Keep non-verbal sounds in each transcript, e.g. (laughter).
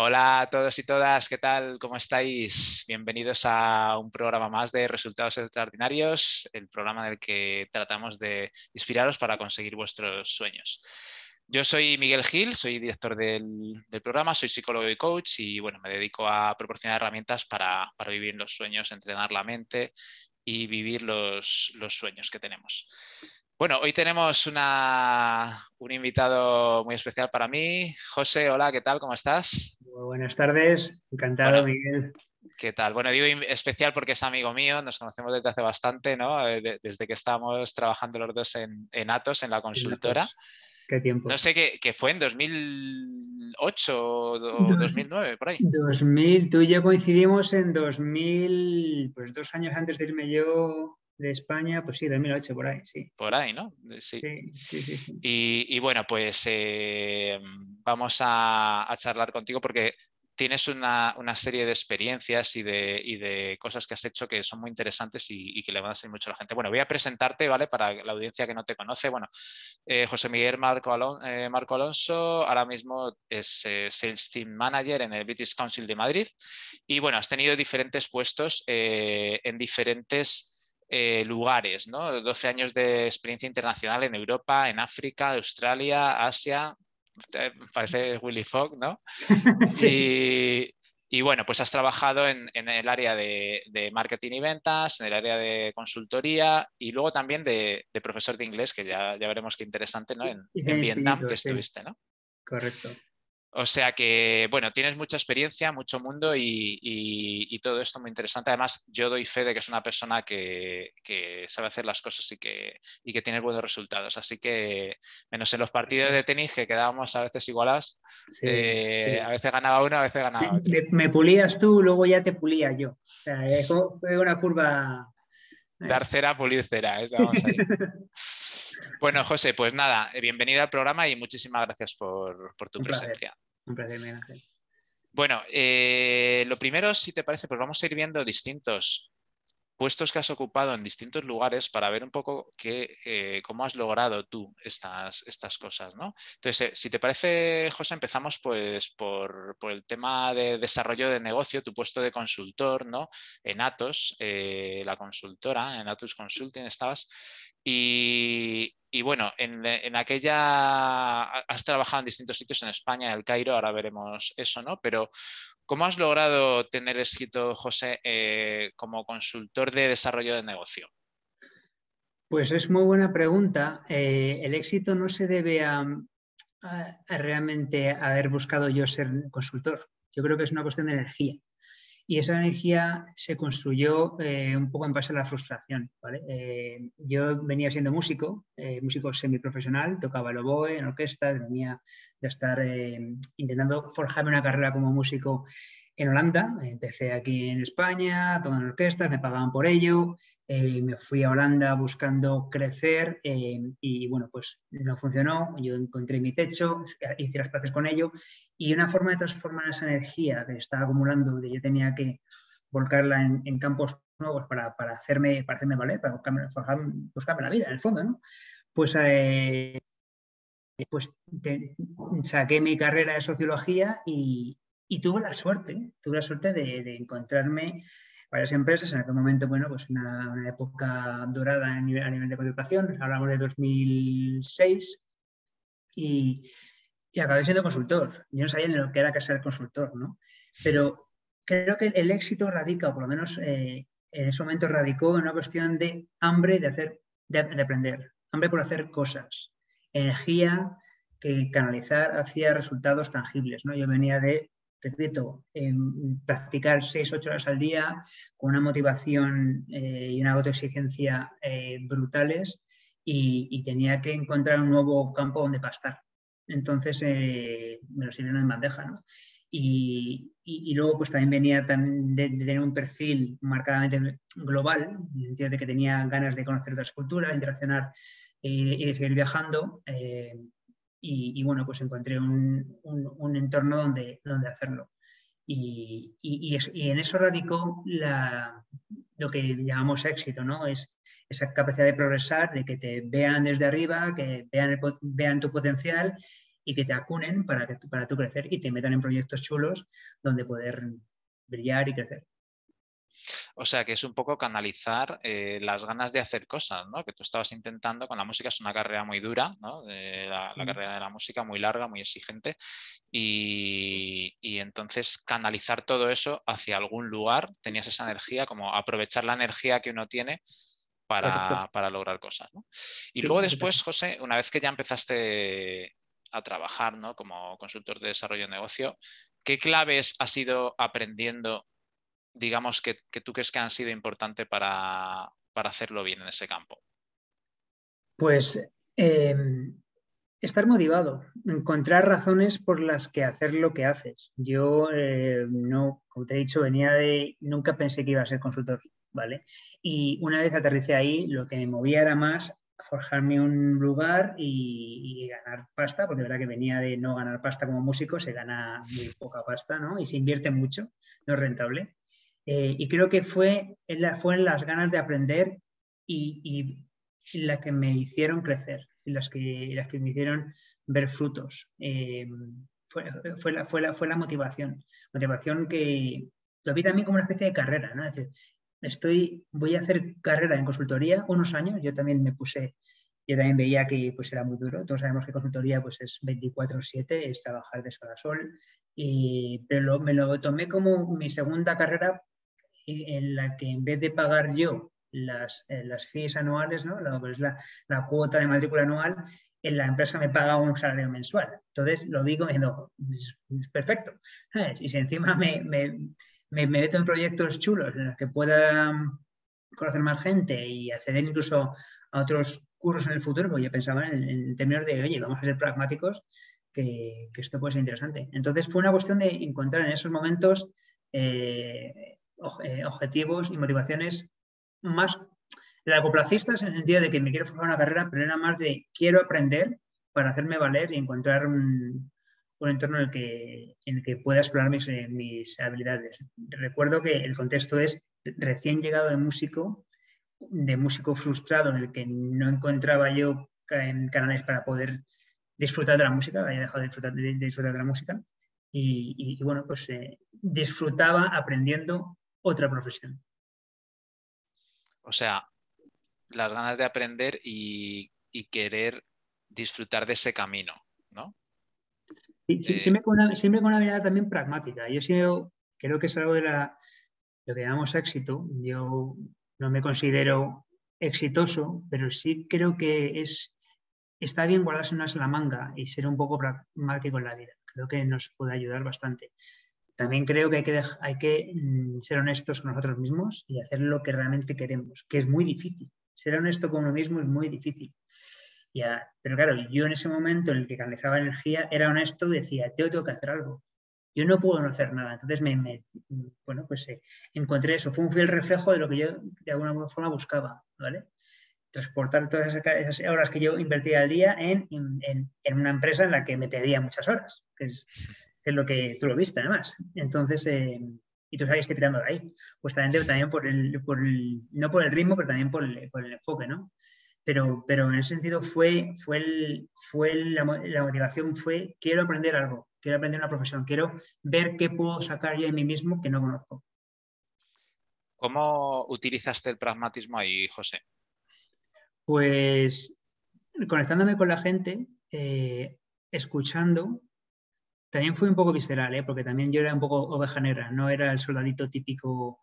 Hola a todos y todas, ¿qué tal? ¿Cómo estáis? Bienvenidos a un programa más de Resultados Extraordinarios, el programa en el que tratamos de inspiraros para conseguir vuestros sueños. Yo soy Miguel Gil, soy director del, programa, soy psicólogo y coach y bueno, me dedico a proporcionar herramientas para, vivir los sueños, entrenar la mente y vivir los, los sueños que tenemos. Bueno, hoy tenemos un invitado muy especial para mí. José, hola, ¿qué tal? ¿Cómo estás? buenas tardes, encantado, Miguel. ¿Qué tal? Bueno, digo especial porque es amigo mío, nos conocemos desde hace bastante, ¿no? Eh, desde que estábamos trabajando los dos en, Atos, en la consultora. ¿Qué tiempo? No sé qué, fue en 2008 o 2009, por ahí. 2000, tú y yo coincidimos en 2000, pues dos años antes de irme yo de España, pues sí, 2008 por ahí, sí. Por ahí, ¿no? Sí. sí, sí, sí y, bueno, pues eh, vamos a, charlar contigo porque tienes una, serie de experiencias y de, de, cosas que has hecho que son muy interesantes y, que le van a servir mucho a la gente. Bueno, voy a presentarte, ¿vale? Para la audiencia que no te conoce. Bueno, eh, José Miguel Marco, eh, Marco, Alonso ahora mismo es Sales Team Manager en el British Council de Madrid y bueno, has tenido diferentes puestos en diferentes eh, lugares, ¿no? 12 años de experiencia internacional en Europa, en África, Australia, Asia. Parece Willy Fogg, ¿no? (laughs) sí. y, bueno, pues has trabajado en, el área de, marketing y ventas, en el área de consultoría y luego también de, profesor de inglés, que ya, ya veremos qué interesante, ¿no? En, Vietnam que estuviste, ¿no? Correcto. O sea que, bueno, tienes mucha experiencia, mucho mundo y, todo esto muy interesante. Además, yo doy fe de que es una persona que, sabe hacer las cosas y que, que, tiene buenos resultados. Así que, menos en los partidos de tenis que quedábamos a veces igualados, eh, a veces ganaba uno, a veces ganaba otro. Me, pulías tú, luego ya te pulía yo. O sea, fue una curva... Dar cera, pulir cera. Vamos ahí. (laughs) Bueno, José, pues nada, eh, bienvenida al programa y muchísimas gracias por, tu presencia. Bueno, eh, lo primero, si te parece, pues vamos a ir viendo distintos puestos que has ocupado en distintos lugares para ver un poco eh, cómo has logrado tú estas, estas cosas, ¿no? Entonces, si te parece, José, empezamos pues por, el tema de desarrollo de negocio, tu puesto de consultor, ¿no? En Atos, la consultora, en Atos Consulting estabas. Y, bueno, en, aquella has trabajado en distintos sitios en España, en el Cairo, ahora veremos eso, ¿no? Pero ¿cómo has logrado tener éxito, José, eh, como consultor de desarrollo de negocio? Pues es muy buena pregunta. Eh, el éxito no se debe a, realmente haber buscado yo ser consultor. Yo creo que es una cuestión de energía. Y esa energía se construyó eh, un poco en base a la frustración. Eh, yo venía siendo músico, eh, músico semiprofesional, tocaba el oboe en orquesta, venía de estar intentando forjarme una carrera como músico en Holanda. Empecé aquí en España, tomando orquestas, me pagaban por ello. Eh, me fui a Holanda buscando crecer eh, y bueno, pues no funcionó. Yo encontré mi techo, hice las paces con ello y una forma de transformar esa energía que estaba acumulando, que yo tenía que volcarla en, campos nuevos para, para, hacerme, para hacerme valer, para buscarme, buscarme, la vida en el fondo, ¿no? Pues eh, pues saqué mi carrera de sociología y, y tuve la suerte, tuve la suerte de, encontrarme varias empresas, en aquel momento, bueno, pues una, una época dorada a nivel, a nivel de contratación, hablamos de 2006, y, y, acabé siendo consultor. Yo no sabía ni lo que era que ser consultor, ¿no? Pero creo que el éxito radica, o por lo menos eh, en ese momento radicó en una cuestión de hambre de, hacer, de, de aprender, hambre por hacer cosas, energía que canalizar hacia resultados tangibles, ¿no? Yo venía de repito, practicar 6-8 horas al día con una motivación eh, y una autoexigencia eh, brutales y, tenía que encontrar un nuevo campo donde pastar. Entonces eh, me lo sirvieron en bandeja. ¿no? Y, luego pues también venía de, tener un perfil marcadamente global, en el sentido de que tenía ganas de conocer otras culturas, interaccionar y, de seguir viajando. Y, bueno, pues encontré un, un, entorno donde, donde hacerlo. Y, y, en eso radicó lo que llamamos éxito, ¿no? Es esa capacidad de progresar, de que te vean desde arriba, que vean, vean tu potencial y que te acunen para, que, para tú crecer y te metan en proyectos chulos donde poder brillar y crecer. O sea, que es un poco canalizar eh, las ganas de hacer cosas, ¿no? Que tú estabas intentando con la música, es una carrera muy dura, ¿no? la, carrera de la música muy larga, muy exigente. Y, entonces canalizar todo eso hacia algún lugar, tenías esa energía, como aprovechar la energía que uno tiene para, lograr cosas. ¿no? Y luego después, José, una vez que ya empezaste a trabajar ¿no? como consultor de desarrollo de negocio, ¿qué claves has ido aprendiendo digamos, que, tú crees que han sido importantes para, hacerlo bien en ese campo? Pues em, estar motivado, encontrar razones por las que hacer lo que haces. Yo eh, no, como te he dicho, venía de, nunca pensé que iba a ser consultor, ¿vale? Y una vez aterricé ahí, lo que me movía era más forjarme un lugar y, y, ganar pasta, porque de verdad que venía de no ganar pasta como músico, se gana muy poca pasta, ¿no? Y se invierte mucho, no es rentable. Eh, y creo que fue, fue las ganas de aprender y, las que me hicieron crecer, y las que, las que me hicieron ver frutos. Eh, fue, fue, la, fue, la, fue la motivación. Motivación que lo vi también como una especie de carrera, ¿no? Es decir, estoy, voy a hacer carrera en consultoría unos años, yo también me puse, yo también veía que pues era muy duro, todos sabemos que consultoría pues es 24/7, es trabajar de sol a sol, y, pero me lo tomé como mi segunda carrera en la que en vez de pagar yo las, eh, las fees anuales, ¿no? lo que es la, la, cuota de matrícula anual, en la empresa me paga un salario mensual. Entonces lo digo diciendo, es, perfecto. Y si encima me, me, me, meto en proyectos chulos en los que pueda conocer más gente y acceder incluso a otros cursos en el futuro, pues yo pensaba en, términos de, oye, vamos a ser pragmáticos, que, que, esto puede ser interesante. Entonces fue una cuestión de encontrar en esos momentos eh, eh, objetivos y motivaciones más largoplacistas en el sentido de que me quiero formar una carrera, pero era más de quiero aprender para hacerme valer y encontrar un, entorno en el, que, en el que pueda explorar mis, eh, mis habilidades. Recuerdo que el contexto es recién llegado de músico, de músico frustrado en el que no encontraba yo canales para poder disfrutar de la música, había dejado de disfrutar de, disfrutar de la música y, bueno, pues eh, disfrutaba aprendiendo otra profesión. O sea, las ganas de aprender y, querer disfrutar de ese camino, ¿no? Eh, siempre, con una, siempre, con una, mirada también pragmática. Yo creo que es algo de la, lo que llamamos éxito. Yo no me considero exitoso, pero sí creo que es, está bien guardarse una en la manga y ser un poco pragmático en la vida. Creo que nos puede ayudar bastante también creo que hay que, hay que mm, ser honestos con nosotros mismos y hacer lo que realmente queremos, que es muy difícil. Ser honesto con uno mismo es muy difícil. Ya, pero claro, yo en ese momento en el que canalizaba energía era honesto y decía, yo tengo que hacer algo. Yo no puedo no hacer nada. Entonces, me, bueno, pues eh, encontré eso. Fue un fiel reflejo de lo que yo de alguna forma buscaba, ¿vale? Transportar todas esas horas que yo invertía al día en, en, una empresa en la que me pedía muchas horas, es lo que tú lo viste además. Entonces, eh, y tú sabes que tirando de ahí, pues también, también por, el, por el, no por el ritmo, pero también por el, por el enfoque, ¿no? Pero, pero, en ese sentido fue, fue, el, fue la, la, motivación fue quiero aprender algo, quiero aprender una profesión, quiero ver qué puedo sacar yo de mí mismo que no conozco. ¿Cómo utilizaste el pragmatismo ahí, José? Pues conectándome con la gente, eh, escuchando también fue un poco visceral, ¿eh? porque también yo era un poco oveja negra, no era el soldadito típico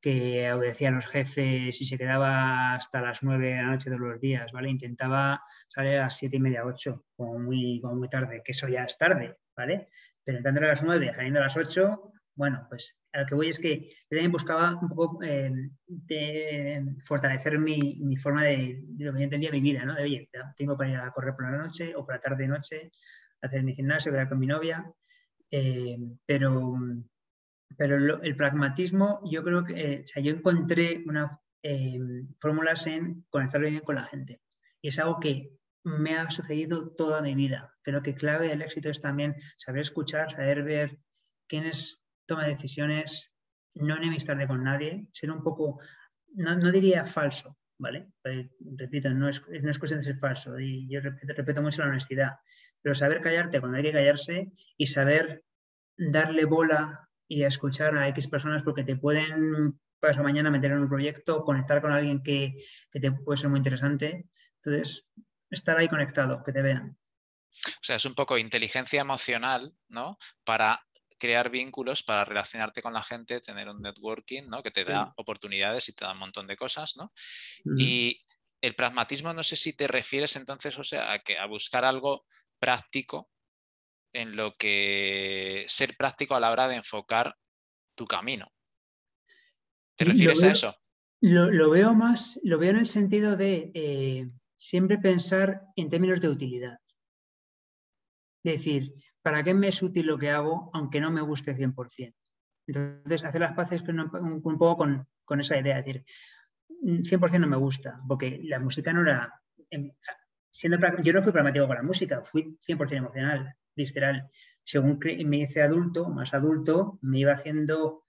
que obedecía a los jefes y se quedaba hasta las nueve de la noche todos los días, ¿vale? Intentaba salir a las siete y media, ocho, como muy, muy tarde, que eso ya es tarde, ¿vale? Pero entrando a las nueve, saliendo a las ocho, bueno, pues a lo que voy es que yo también buscaba un poco eh, de fortalecer mi, mi, forma de, de, lo que yo entendía mi vida, ¿no? De, oye, tengo para ir a correr por la noche o por la tarde-noche, hacer mi gimnasio, quedar con mi novia, eh, pero, pero el pragmatismo, yo creo que, eh, o sea, yo encontré unas eh, fórmulas en conectar bien con la gente. Y es algo que me ha sucedido toda mi vida. Creo que clave del éxito es también saber escuchar, saber ver quiénes toman decisiones, no enemistarme con nadie, ser un poco, no, no diría falso, ¿vale? repito, no es, no es, cuestión de ser falso y yo respeto, respeto mucho la honestidad, pero saber callarte cuando hay que callarse y saber darle bola y escuchar a X personas porque te pueden para mañana meter en un proyecto, conectar con alguien que, que te puede ser muy interesante. Entonces, estar ahí conectado, que te vean. O sea, es un poco inteligencia emocional, ¿no? Para crear vínculos, para relacionarte con la gente, tener un networking, ¿no? Que te da oportunidades y te da un montón de cosas, ¿no? Y el pragmatismo, no sé si te refieres entonces, o sea, a, que, a buscar algo práctico en lo que ser práctico a la hora de enfocar tu camino. ¿Te refieres a eso? Lo, veo más, lo veo en el sentido de eh, siempre pensar en términos de utilidad. Es decir, ¿para qué me es útil lo que hago aunque no me guste 100%? Entonces, hacer las paces un, poco con, esa idea, es decir, 100% no me gusta, porque la música no era... Siendo, yo no fui pragmático con la música, fui 100% emocional, visceral. Según me hice adulto, más adulto, me iba haciendo,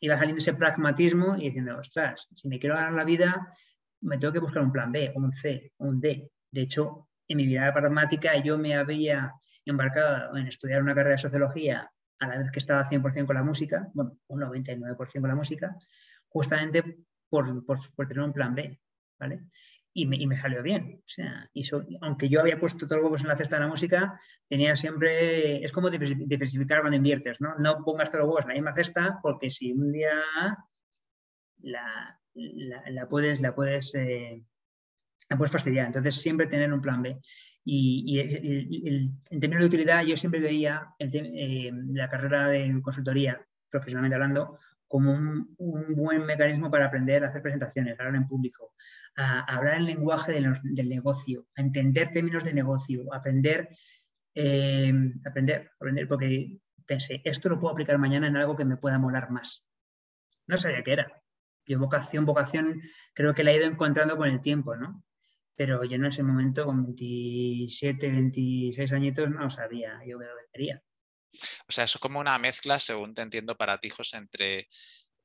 iba saliendo ese pragmatismo y diciendo, ostras, si me quiero ganar la vida, me tengo que buscar un plan B, un C, un D. De hecho, en mi vida pragmática yo me había embarcado en estudiar una carrera de sociología a la vez que estaba 100% con la música, bueno, un 99% con la música, justamente por, tener un plan B, ¿vale? Y me, salió bien. O sea, y aunque yo había puesto todos los huevos en la cesta de la música, tenía siempre, es como diversificar cuando inviertes, ¿no? No pongas todos los huevos en la misma cesta porque si un día la, la, puedes, la puedes, eh, la puedes fastidiar. Entonces, siempre tener un plan B. Y, en términos de utilidad, yo siempre veía eh, la carrera de consultoría, profesionalmente hablando, como un, buen mecanismo para aprender a hacer presentaciones, a hablar en público, a, hablar el lenguaje del negocio, a entender términos de negocio, aprender, eh, aprender, aprender, porque pensé, esto lo puedo aplicar mañana en algo que me pueda molar más. No sabía qué era. Yo vocación, vocación, creo que la he ido encontrando con el tiempo, ¿no? Pero yo en ese momento, con 27, 26 añitos, no sabía yo qué lo quería. O sea, eso es como una mezcla, según te entiendo, para ti, José, entre,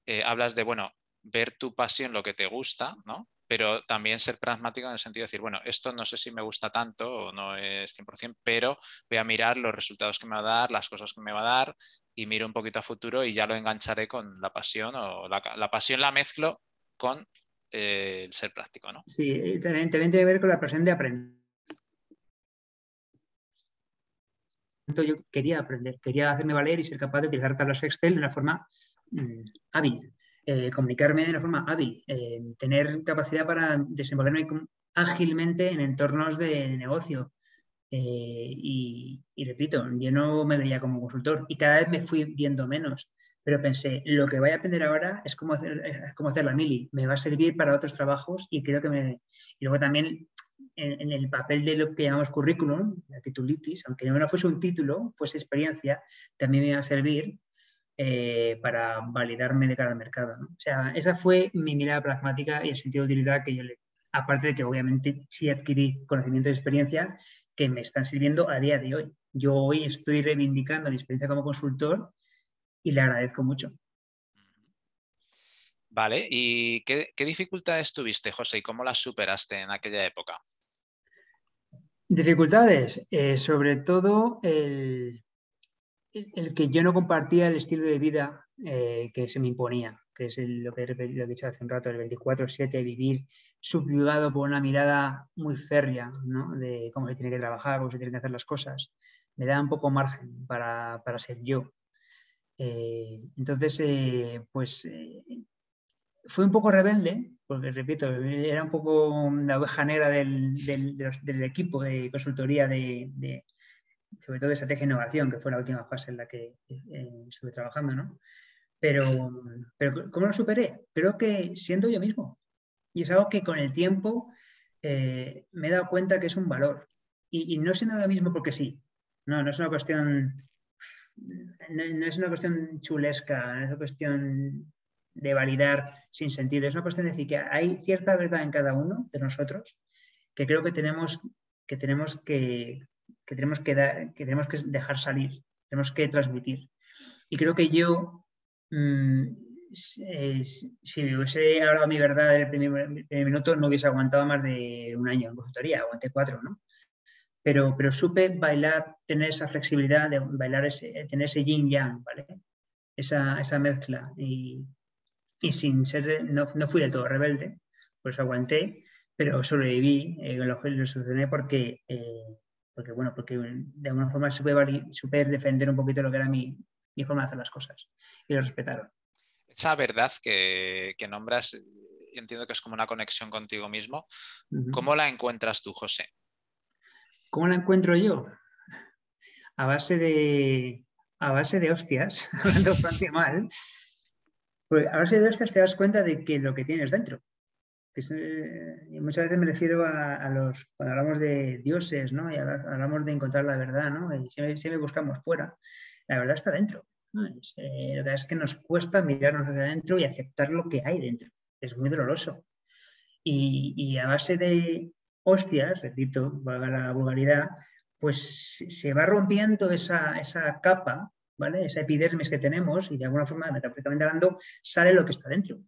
eh, hablas de, bueno, ver tu pasión, lo que te gusta, ¿no? Pero también ser pragmático en el sentido de decir, bueno, esto no sé si me gusta tanto o no es 100%, pero voy a mirar los resultados que me va a dar, las cosas que me va a dar y miro un poquito a futuro y ya lo engancharé con la pasión o la, pasión la mezclo con eh, el ser práctico, ¿no? Sí, también, tiene que ver con la pasión de aprender. Yo quería aprender, quería hacerme valer y ser capaz de utilizar tablas Excel de una forma mm, hábil, eh, comunicarme de una forma hábil, eh, tener capacidad para desenvolverme ágilmente en entornos de negocio, eh, y, repito, yo no me veía como consultor y cada vez me fui viendo menos, pero pensé, lo que voy a aprender ahora es cómo hacer, hacer la me va a servir para otros trabajos y creo que me... Y luego también en, el papel de lo que llamamos currículum, la titulitis, aunque no fuese un título, fuese experiencia, también me iba a servir eh, para validarme de cara al mercado. O sea, esa fue mi mirada pragmática y el sentido de utilidad que yo le... Aparte de que obviamente sí adquirí conocimiento y experiencia, que me están sirviendo a día de hoy. Yo hoy estoy reivindicando mi experiencia como consultor y le agradezco mucho. Vale, ¿y qué, dificultades tuviste, José, y cómo las superaste en aquella época? Dificultades, eh, sobre todo el, el, que yo no compartía el estilo de vida eh, que se me imponía que es lo, que, he dicho hace un rato, el 24-7, vivir subyugado por una mirada muy férrea ¿no? de cómo se tiene que trabajar, cómo se tienen que hacer las cosas, me da un poco margen para, para ser yo. Eh, entonces, pues fui un poco rebelde, porque repito, era un poco la oveja negra del, del, del equipo de consultoría de, de, sobre todo de estrategia e innovación, que fue la última fase en la que estuve trabajando, ¿no? Pero, pero ¿cómo lo superé? Creo que siendo yo mismo. Y es algo que con el tiempo eh, me he dado cuenta que es un valor. Y, no siendo yo mismo porque sí. No, no es una cuestión, no, es una cuestión chulesca, no es una cuestión de validar sin sentido. Es una cuestión de decir que hay cierta verdad en cada uno de nosotros que creo que tenemos que, tenemos que, que tenemos que, dar, que tenemos que dejar salir, tenemos que transmitir. Y creo que yo Mm, si me hubiese hablado mi verdad en el primer, minuto, no hubiese aguantado más de un año en consultoría, aguanté cuatro, ¿no? pero, pero supe bailar, tener esa flexibilidad de bailar, ese, tener ese yin yang, ¿vale? Esa, esa mezcla. Y, y, sin ser, no, no, fui del todo rebelde, pues aguanté, pero sobreviví, eh, lo, lo solucioné porque, eh, porque, bueno, porque de alguna forma supe, supe, defender un poquito lo que era mi, mi forma de hacer las cosas y lo respetaron. Esa verdad que, que nombras, entiendo que es como una conexión contigo mismo. ¿Cómo la encuentras tú, José? ¿Cómo la encuentro yo? A base de, a base de hostias, (laughs) hablando francés mal, pues a base de hostias te das cuenta de que lo que tienes dentro. Eh, muchas veces me refiero a, los, cuando hablamos de dioses, ¿no? Y hablamos de encontrar la verdad, ¿no? Y siempre, buscamos fuera. La verdad está dentro. Eh, la verdad es que nos cuesta mirarnos hacia adentro y aceptar lo que hay dentro es muy doloroso. Y, a base de hostias, repito, valga la vulgaridad, pues se va rompiendo esa, esa capa, ¿vale? Esa epidermis que tenemos y de alguna forma, metafóricamente hablando, sale lo que está dentro.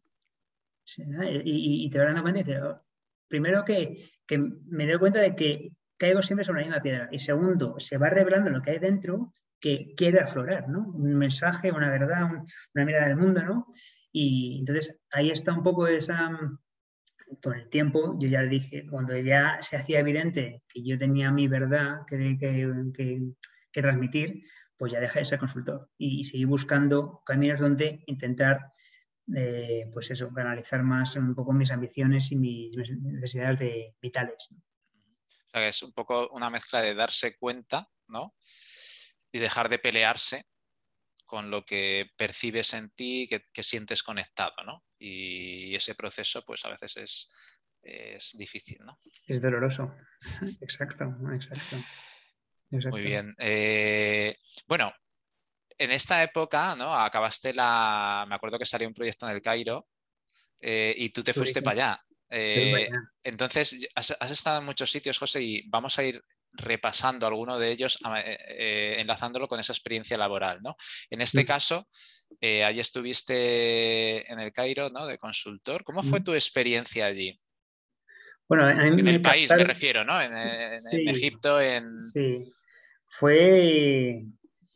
Y, te vas dando cuenta y te, primero que, que, me doy cuenta de que caigo siempre sobre la misma piedra. Y segundo, se va revelando lo que hay dentro que quiere aflorar, ¿no? Un mensaje, una verdad, una mirada del mundo, ¿no? Y entonces ahí está un poco esa, por el tiempo, yo ya dije, cuando ya se hacía evidente que yo tenía mi verdad que, que, transmitir, pues ya dejé de ser consultor y, seguí buscando caminos donde intentar, eh, pues eso, canalizar más un poco mis ambiciones y mis necesidades de, vitales. O sea, que es un poco una mezcla de darse cuenta, ¿no? Y dejar de pelearse con lo que percibes en ti, que, sientes conectado, ¿no? Y ese proceso, pues a veces es, es difícil, ¿no? Es doloroso. (laughs) exacto, exacto. Muy bien. Eh, bueno, en esta época, ¿no? Acabaste la. Me acuerdo que salió un proyecto en el Cairo eh, y tú te fuiste para eh, allá. entonces, has, has, estado en muchos sitios, José, y vamos a ir repasando alguno de ellos, eh, enlazándolo con esa experiencia laboral. ¿no? En este caso, eh, allí estuviste en el Cairo ¿no? de consultor. ¿Cómo fue tu experiencia allí? Bueno, en el país me refiero, ¿no? En, Egipto, en... Sí, fue,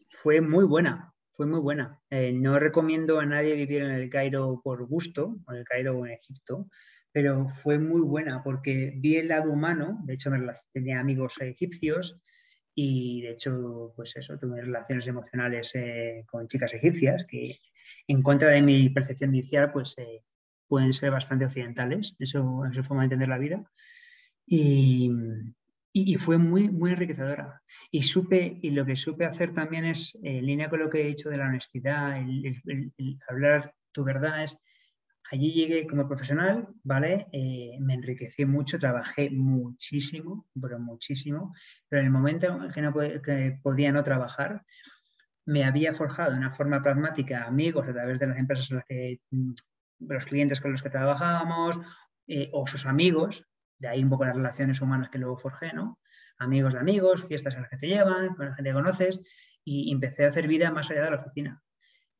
fue muy buena, fue muy buena. no recomiendo a nadie vivir en el Cairo por gusto, en el Cairo o en Egipto, pero fue muy buena porque vi el lado humano, de hecho tenía amigos egipcios y de hecho, pues eso, tuve relaciones emocionales eh, con chicas egipcias que en contra de mi percepción inicial, pues eh, pueden ser bastante occidentales, eso es su forma de entender la vida. Y, y, fue muy, muy enriquecedora. Y supe, y lo que supe hacer también es, en línea con lo que he dicho de la honestidad, el, hablar tu verdad, es Allí llegué como profesional, ¿vale? Eh, me enriquecí mucho, trabajé muchísimo, pero muchísimo, pero en el momento en que, no podía no trabajar, me había forjado de una forma pragmática amigos a través de las empresas en las que, mm, los clientes con los que trabajábamos, eh, o sus amigos, de ahí un poco las relaciones humanas que luego forjé, ¿no? Amigos de amigos, fiestas en las que te llevan, con la gente que conoces, y empecé a hacer vida más allá de la oficina.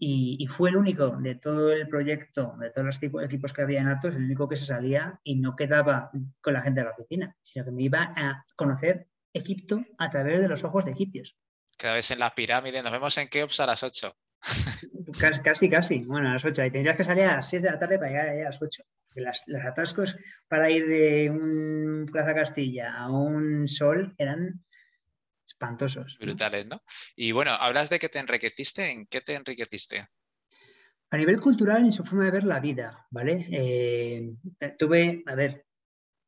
Y, fue el único de todo el proyecto, de todos los equipos que había en Atos, el único que se salía y no quedaba con la gente de la oficina, sino que me iba a conocer Egipto a través de los ojos de egipcios. Cada vez en la pirámide, nos vemos en Keops a las 8. Casi, casi, bueno, a las 8. Y tendrías que salir a las 6 de la tarde para llegar a las 8. Las, los atascos para ir de un Plaza Castilla a un sol eran espantosos. Brutales, ¿no? Y bueno, hablas de que te enriqueciste, ¿en qué te enriqueciste? A nivel cultural, en su forma de ver la vida, ¿vale? Eh, tuve, a ver,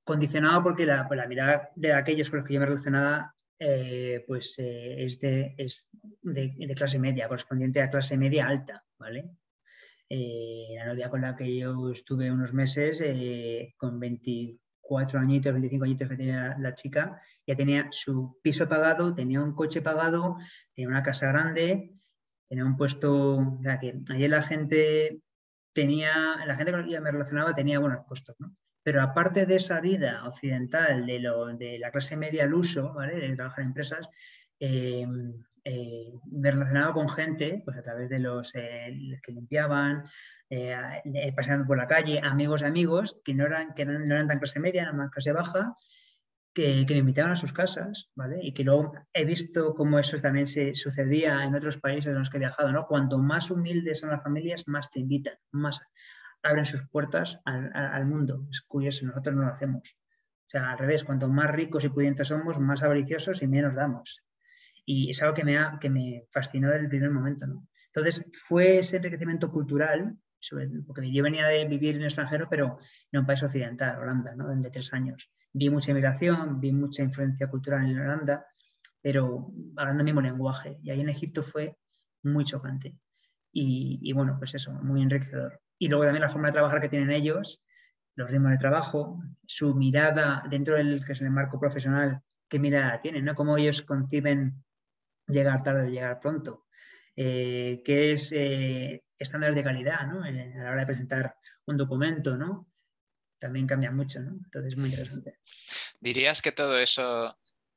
condicionado porque la, pues la, mirada de aquellos con los que yo me relacionaba, eh, pues eh, es, de, clase media, correspondiente a clase media alta, ¿vale? la novia con la que yo estuve unos meses, con 20, cuatro añitos, 25 añitos que tenía la chica, ya tenía su piso pagado, tenía un coche pagado, tenía una casa grande, tenía un puesto, o sea, que ayer la gente tenía, la gente con la que me relacionaba tenía buenos puestos, ¿no? Pero aparte de esa vida occidental de, lo, de la clase media al uso, ¿vale? De trabajar en empresas, eh, eh, me relacionaba con gente, pues a través de los eh, que limpiaban, eh, pasando por la calle, amigos de amigos, que no eran, que no, eran tan clase media, eran más clase baja, que, me invitaban a sus casas, ¿vale? Y que luego he visto cómo eso también se sucedía en otros países en los que he viajado, ¿no? Cuanto más humildes son las familias, más te invitan, más abren sus puertas al, mundo. Es curioso, nosotros no lo hacemos. O sea, al revés, cuanto más ricos y pudientes somos, más avariciosos y menos damos. Y es algo que me, ha, que me fascinó desde el primer momento, ¿no? Entonces, fue ese enriquecimiento cultural, porque yo venía de vivir en el extranjero, pero en un país occidental, Holanda, ¿no? De tres años vi mucha inmigración, vi mucha influencia cultural en Holanda, pero hablando el mismo lenguaje. Y ahí en Egipto fue muy chocante. Y, bueno, pues eso, muy enriquecedor. Y luego también la forma de trabajar que tienen ellos, los ritmos de trabajo, su mirada dentro del que es el marco profesional, qué mirada tienen, ¿no? Cómo ellos conciben llegar tarde o llegar pronto. Eh, qué es eh, estándares de calidad, ¿no? a la hora de presentar un documento, ¿no? también cambia mucho, ¿no? Entonces es muy interesante. ¿Dirías que todo eso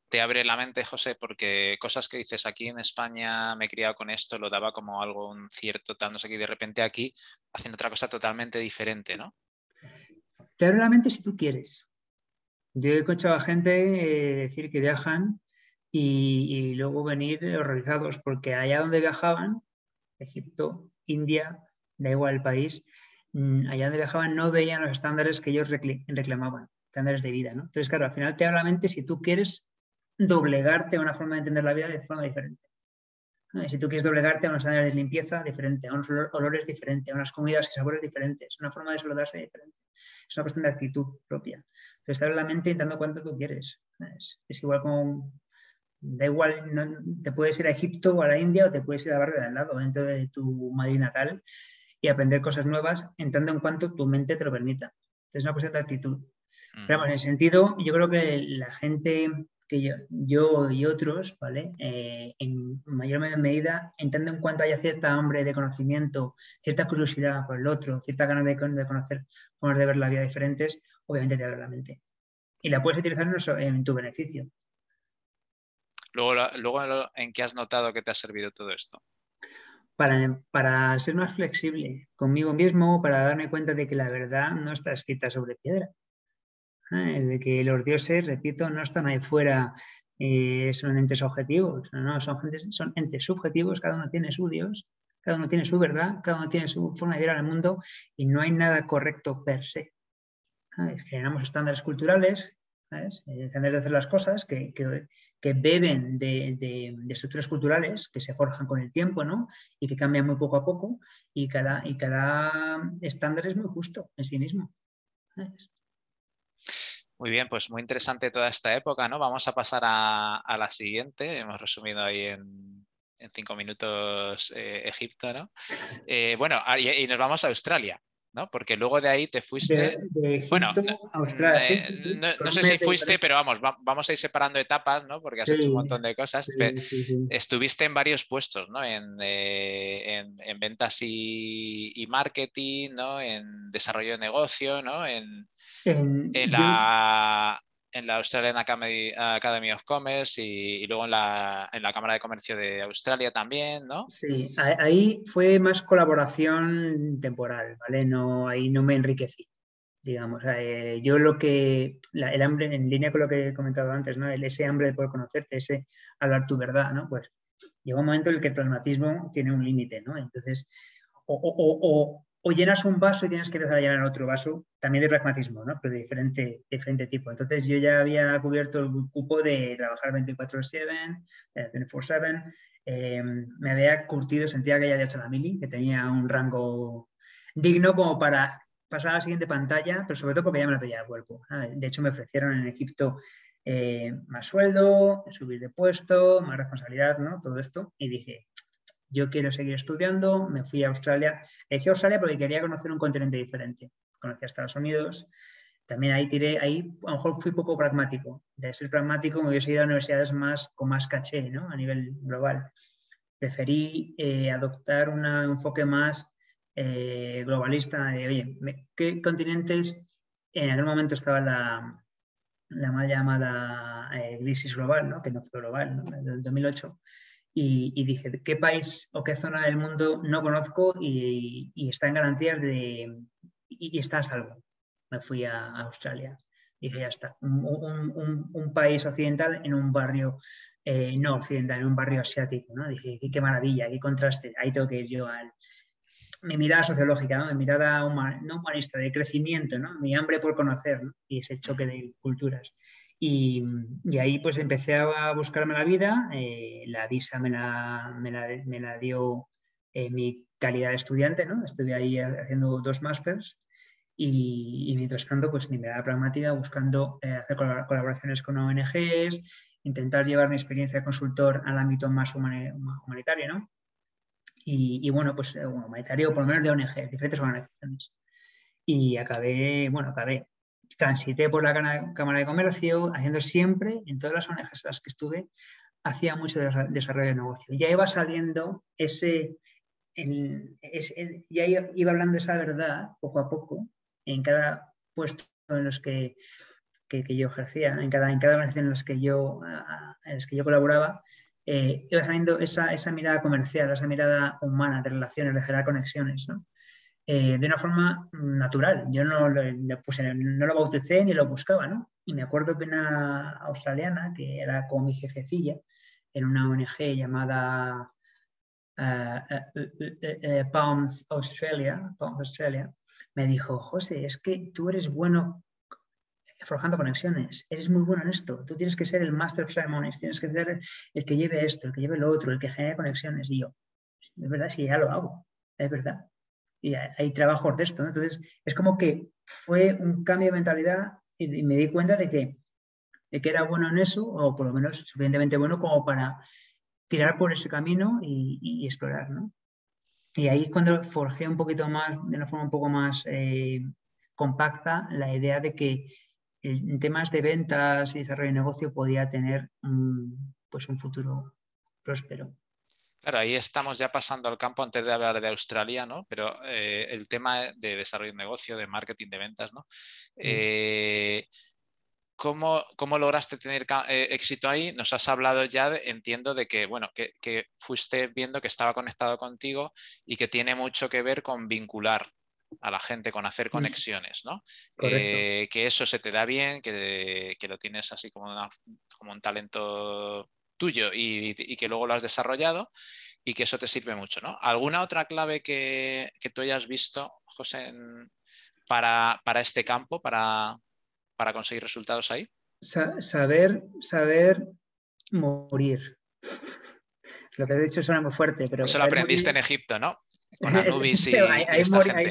te abre la mente, José? Porque cosas que dices aquí en España me he criado con esto, lo daba como algo un cierto tal, no sé qué, y de repente aquí haciendo otra cosa totalmente diferente, ¿no? Te abre la mente si tú quieres. Yo he escuchado a gente eh, decir que viajan y, y, luego venir horrorizados porque allá donde viajaban, Egipto, India, da igual el país, Mm, allá donde viajaban no veían los estándares que ellos reclamaban, estándares de vida. ¿no? Entonces, claro, al final te habla la mente si tú quieres doblegarte a una forma de entender la vida de forma diferente. Si tú quieres doblegarte a unos estándares de limpieza diferente, a unos olores diferentes, a unas comidas y sabores diferentes, una forma de saludarse diferente. Es una cuestión de actitud propia. Entonces, te habla la mente intentando cuánto tú quieres. Es, igual como da igual, te puedes ir a Egipto o a la India o te puedes ir a barrio de al lado, dentro de tu Madrid natal, y aprender cosas nuevas en tanto en cuanto tu mente te lo permita. Es una cuestión de actitud. Pero en el sentido, yo creo que la gente que yo, yo y otros, ¿vale? Eh, en mayor medida, en tanto en cuanto haya cierta hambre de conocimiento, cierta curiosidad por el otro, cierta ganas de, conocer formas de ver la vida diferentes, obviamente te abre la mente. Y la puedes utilizar en tu beneficio. Luego, luego, ¿en qué has notado que te ha servido todo esto? para, ser más flexible conmigo mismo, para darme cuenta de que la verdad no está escrita sobre piedra. ¿Eh? De que los dioses, repito, no están ahí fuera, eh, son entes objetivos, no, son, son entes subjetivos, cada uno tiene su dios, cada uno tiene su verdad, cada uno tiene su forma de ver al mundo y no hay nada correcto per se. Generamos estándares culturales, Entender de hacer las cosas que, beben de, estructuras culturales que se forjan con el tiempo ¿no? y que cambian muy poco a poco y cada, y cada estándar es muy justo en sí mismo. Muy bien, pues muy interesante toda esta época, ¿no? Vamos a pasar a, la siguiente. Hemos resumido ahí en, cinco minutos eh, Egipto, ¿no? Eh, bueno, ah, y, nos vamos a Australia. ¿No? Porque luego de ahí te fuiste. bueno, no, sé si fuiste, pero vamos, vamos a ir separando etapas, ¿no? Porque has hecho un montón de cosas. Estuviste en varios puestos, ¿no? En, eh, ventas y, marketing, ¿no? En desarrollo de negocio, ¿no? En, la en la Australian Academy, of Commerce y, luego en la, Cámara de Comercio de Australia también, ¿no? Sí, ahí fue más colaboración temporal, ¿vale? No, ahí no me enriquecí, digamos. Eh, yo lo que, el hambre, en línea con lo que he comentado antes, ¿no? ese hambre de poder conocerte, ese hablar tu verdad, ¿no? Pues llega un momento en el que el pragmatismo tiene un límite, ¿no? Entonces, o, o llenas un vaso y tienes que empezar a llenar otro vaso, también de pragmatismo, ¿no? pero de diferente, tipo. Entonces yo ya había cubierto el cupo de trabajar 24/7, 24/7, eh, me había curtido, sentía que ya había hecho la mili, que tenía un rango digno como para pasar a la siguiente pantalla, pero sobre todo porque ya me lo pedía el cuerpo. De hecho me ofrecieron en Egipto eh, más sueldo, subir de puesto, más responsabilidad, ¿no? Todo esto. Y dije, yo quiero seguir estudiando, me fui a Australia. Elegí Australia porque quería conocer un continente diferente. Conocí a Estados Unidos. También ahí tiré, ahí a lo mejor fui poco pragmático. De ser pragmático me hubiese ido a universidades más, con más caché, ¿no? A nivel global. Preferí eh, adoptar un enfoque más eh, globalista de, oye, ¿qué continentes? En aquel momento estaba la, la mal llamada eh, crisis global, ¿no? que no fue global, ¿no? en el 2008 y, dije, ¿qué país o qué zona del mundo no conozco y, está en garantías de... y, está a salvo? Me fui a, Australia. Y dije, ya está, un, país occidental en un barrio eh, no occidental, en un barrio asiático, ¿no? Dije, qué maravilla, qué contraste, ahí tengo que ir yo al... Mi mirada sociológica, ¿no? mi mirada no humanista, de crecimiento, ¿no? mi hambre por conocer y ese choque de culturas. Y, ahí pues empecé a buscarme la vida, eh, la visa me la, me la, dio eh, mi calidad de estudiante, ¿no? estuve ahí haciendo dos másters y, mientras tanto pues mi mirada pragmática buscando hacer colaboraciones con ONGs, intentar llevar mi experiencia de consultor al ámbito más humanitario, ¿no? Y, bueno, pues eh, humanitario, por lo menos de ONG, diferentes organizaciones. Y acabé, bueno, acabé, transité por la Cámara de Comercio, haciendo siempre, en todas las ONGs en las que estuve, hacía mucho desarrollo de negocio. Ya iba saliendo ese, ya iba hablando esa verdad poco a poco en cada puesto en los que que, yo ejercía, en cada, en cada organización en las que yo, en las que yo colaboraba, eh, iba saliendo esa, esa, mirada comercial, esa mirada humana de relaciones, de generar conexiones, ¿no? Eh, de una forma natural. Yo no, lo, puse, no lo bauticé ni lo buscaba, ¿no? Y me acuerdo que una australiana, que era como mi jefecilla, en una ONG llamada uh, Palms Australia, Palms Australia, me dijo, José, es que tú eres bueno forjando conexiones. Eres muy bueno en esto. Tú tienes que ser el master of ceremonies, tienes que ser el que lleve esto, el que lleve lo otro, el que genere conexiones. Y yo, es verdad, sí, ya lo hago, es verdad. Y hay, trabajos de esto. Entonces, es como que fue un cambio de mentalidad y, me di cuenta de que, que era bueno en eso, o por lo menos suficientemente bueno como para tirar por ese camino y, explorar. ¿no? Y ahí cuando forjé un poquito más, de una forma un poco más eh, compacta, la idea de que en temas de ventas y desarrollo de negocio podía tener pues un futuro próspero. Claro, ahí estamos ya pasando al campo antes de hablar de Australia, ¿no? Pero eh, el tema de desarrollo de negocio, de marketing, de ventas, ¿no? Mm. Eh, ¿cómo, lograste tener eh, éxito ahí? Nos has hablado ya, entiendo, de que, bueno, que, que, fuiste viendo que estaba conectado contigo y que tiene mucho que ver con vincular a la gente con hacer conexiones, ¿no? Que eso se te da bien, que, lo tienes así como, como un talento tuyo y, que luego lo has desarrollado y que eso te sirve mucho, ¿no? ¿Alguna otra clave que, tú hayas visto, José, para, este campo, para, conseguir resultados ahí? saber, saber morir. Lo que he dicho suena muy fuerte, pero... Eso lo aprendiste en Egipto, ¿no? Con (laughs) Anubis y, hay,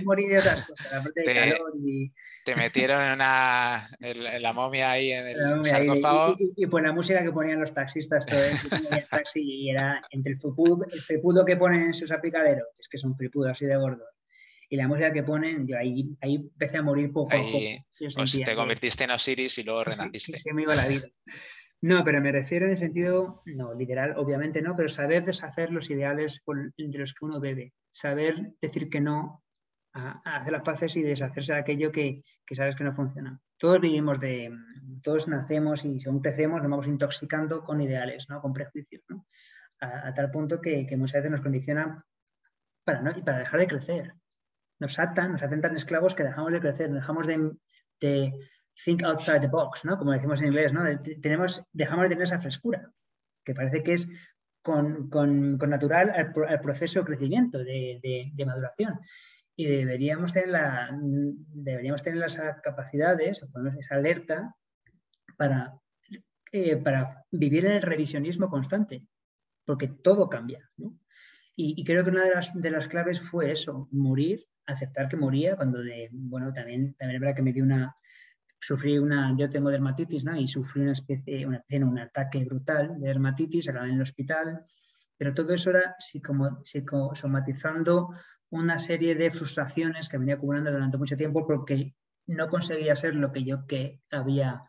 morí, de otras cosas, aparte de te, calor y... Te metieron en, una, la momia ahí en el sarcófago. Y, pues la música que ponían los taxistas todo eso, taxi, y era entre el fripudo, el fripudo que ponen en sus aplicaderos, es que son fripudos así de gordos, y la música que ponen, yo ahí, ahí empecé a morir poco a poco. Pues te convertiste en Osiris y luego renaciste. Sí, sí, me iba la vida. No, pero me refiero en el sentido, no, literal, obviamente no, pero saber deshacer los ideales entre los que uno bebe, saber decir que no, hacer las paces y deshacerse de aquello que, sabes que no funciona. Todos vivimos de, todos nacemos y según crecemos nos vamos intoxicando con ideales, ¿no? con prejuicios, ¿no? a, tal punto que, muchas veces nos condicionan para, ¿no? y para dejar de crecer. Nos atan, nos hacen tan esclavos que dejamos de crecer, dejamos de think outside the box, ¿no? Como decimos en inglés, ¿no? Tenemos, dejamos de tener esa frescura, que parece que es con, natural al, proceso de crecimiento, de, maduración. Y deberíamos tener, la, deberíamos tener las capacidades, o esa alerta para, eh, para vivir en el revisionismo constante, porque todo cambia. Y, creo que una de las, de las claves fue eso, morir, aceptar que moría, cuando de, bueno, también, también es verdad que me dio una, sufrí una, yo tengo dermatitis, ¿no? Y sufrí una especie, una, un ataque brutal de dermatitis, acabé en el hospital, pero todo eso era psicosomatizando una serie de frustraciones que venía acumulando durante mucho tiempo porque no conseguía ser lo que yo que había,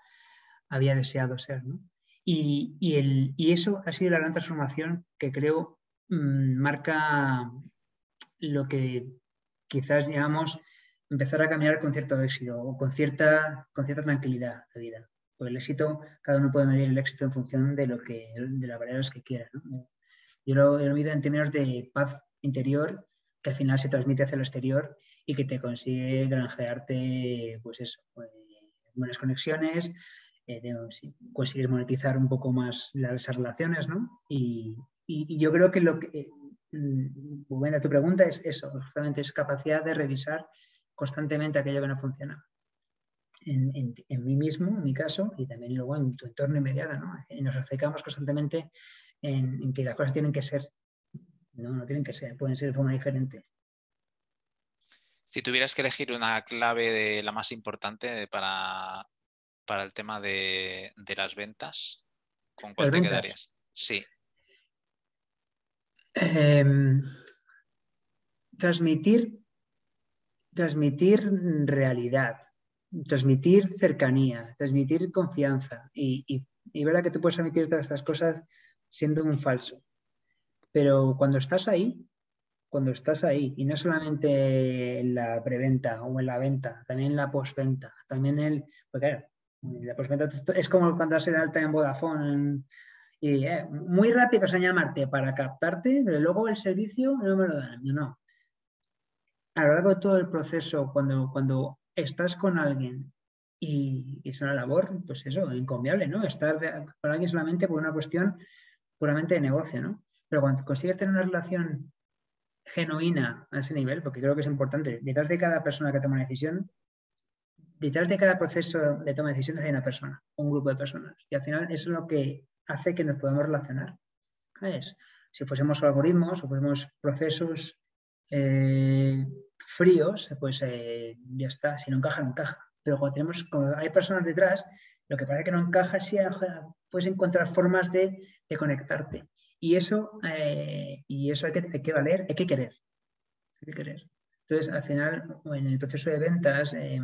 había deseado ser, ¿no? Y, y, el, y, eso ha sido la gran transformación que creo mm, marca lo que quizás llamamos empezar a caminar con cierto éxito o con cierta, con cierta tranquilidad de vida. Porque el éxito, cada uno puede medir el éxito en función de, lo que, de las variables que quiera. Yo lo, he mido en términos de paz interior que al final se transmite hacia el exterior y que te consigue granjearte, pues eso, pues, buenas conexiones, eh, conseguir monetizar un poco más las relaciones, ¿no? Y, yo creo que lo que, buena tu pregunta es eso, justamente es capacidad de revisar constantemente aquello que no funciona. En, mí mismo, en mi caso, y también luego en tu entorno inmediato, ¿no? Nos acercamos constantemente en, que las cosas tienen que ser, no, no tienen que ser, pueden ser de forma diferente. Si tuvieras que elegir una clave de la más importante para, para el tema de, las ventas, ¿con cuál te quedarías? Sí. Em, transmitir, transmitir realidad, transmitir cercanía, transmitir confianza. Y, y, y verdad que tú puedes transmitir todas estas cosas siendo un falso. Pero cuando estás ahí, cuando estás ahí, y no solamente en la preventa o en la venta, también en la postventa, también el, la postventa es como cuando haces alta en Vodafone y eh, muy rápido se llamarte para captarte, pero luego el servicio no me lo dan. No, A lo largo de todo el proceso, cuando, cuando estás con alguien y, es una labor, pues eso, encomiable, ¿no? Estar con alguien solamente por una cuestión puramente de negocio, ¿no? Pero cuando consigues tener una relación genuina a ese nivel, porque creo que es importante. Detrás de cada persona que toma una decisión, detrás de cada proceso de toma de decisiones hay una persona, un grupo de personas. Y al final eso es lo que hace que nos podamos relacionar. Si fuésemos algoritmos o fuésemos procesos eh, fríos, pues eh, ya está. Si no encaja, no encaja. Pero cuando tenemos, como hay personas detrás, lo que parece que no encaja, sí puedes encontrar formas de, de conectarte. Y eso, eh, y eso hay que, valer, hay que querer. Hay que querer. Entonces, al final, en el proceso de ventas, eh,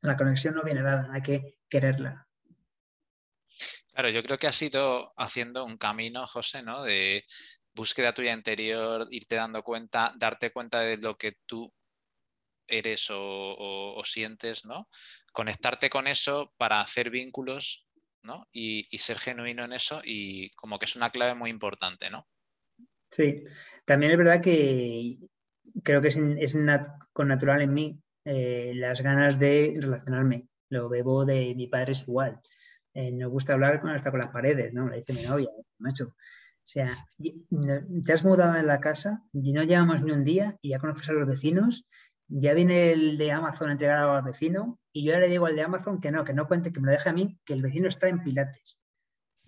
la conexión no viene dada, hay que quererla. Claro, yo creo que has ido haciendo un camino, José, ¿no? De búsqueda tuya interior, irte dando cuenta, darte cuenta de lo que tú eres o, o sientes, ¿no? Conectarte con eso para hacer vínculos y, ser genuino en eso y como que es una clave muy importante, ¿no? Sí, también es verdad que creo que es, es con natural en mí eh, las ganas de relacionarme. Lo bebo de mi padre es igual. Eh, nos gusta hablar con, hasta con las paredes, ¿no? Le dice mi novia, macho. O sea, te has mudado en la casa y no llevamos ni un día y ya conoces a los vecinos ya viene el de Amazon a entregar al vecino y yo ya le digo al de Amazon que no, que no cuente, que me lo deje a mí, que el vecino está en Pilates.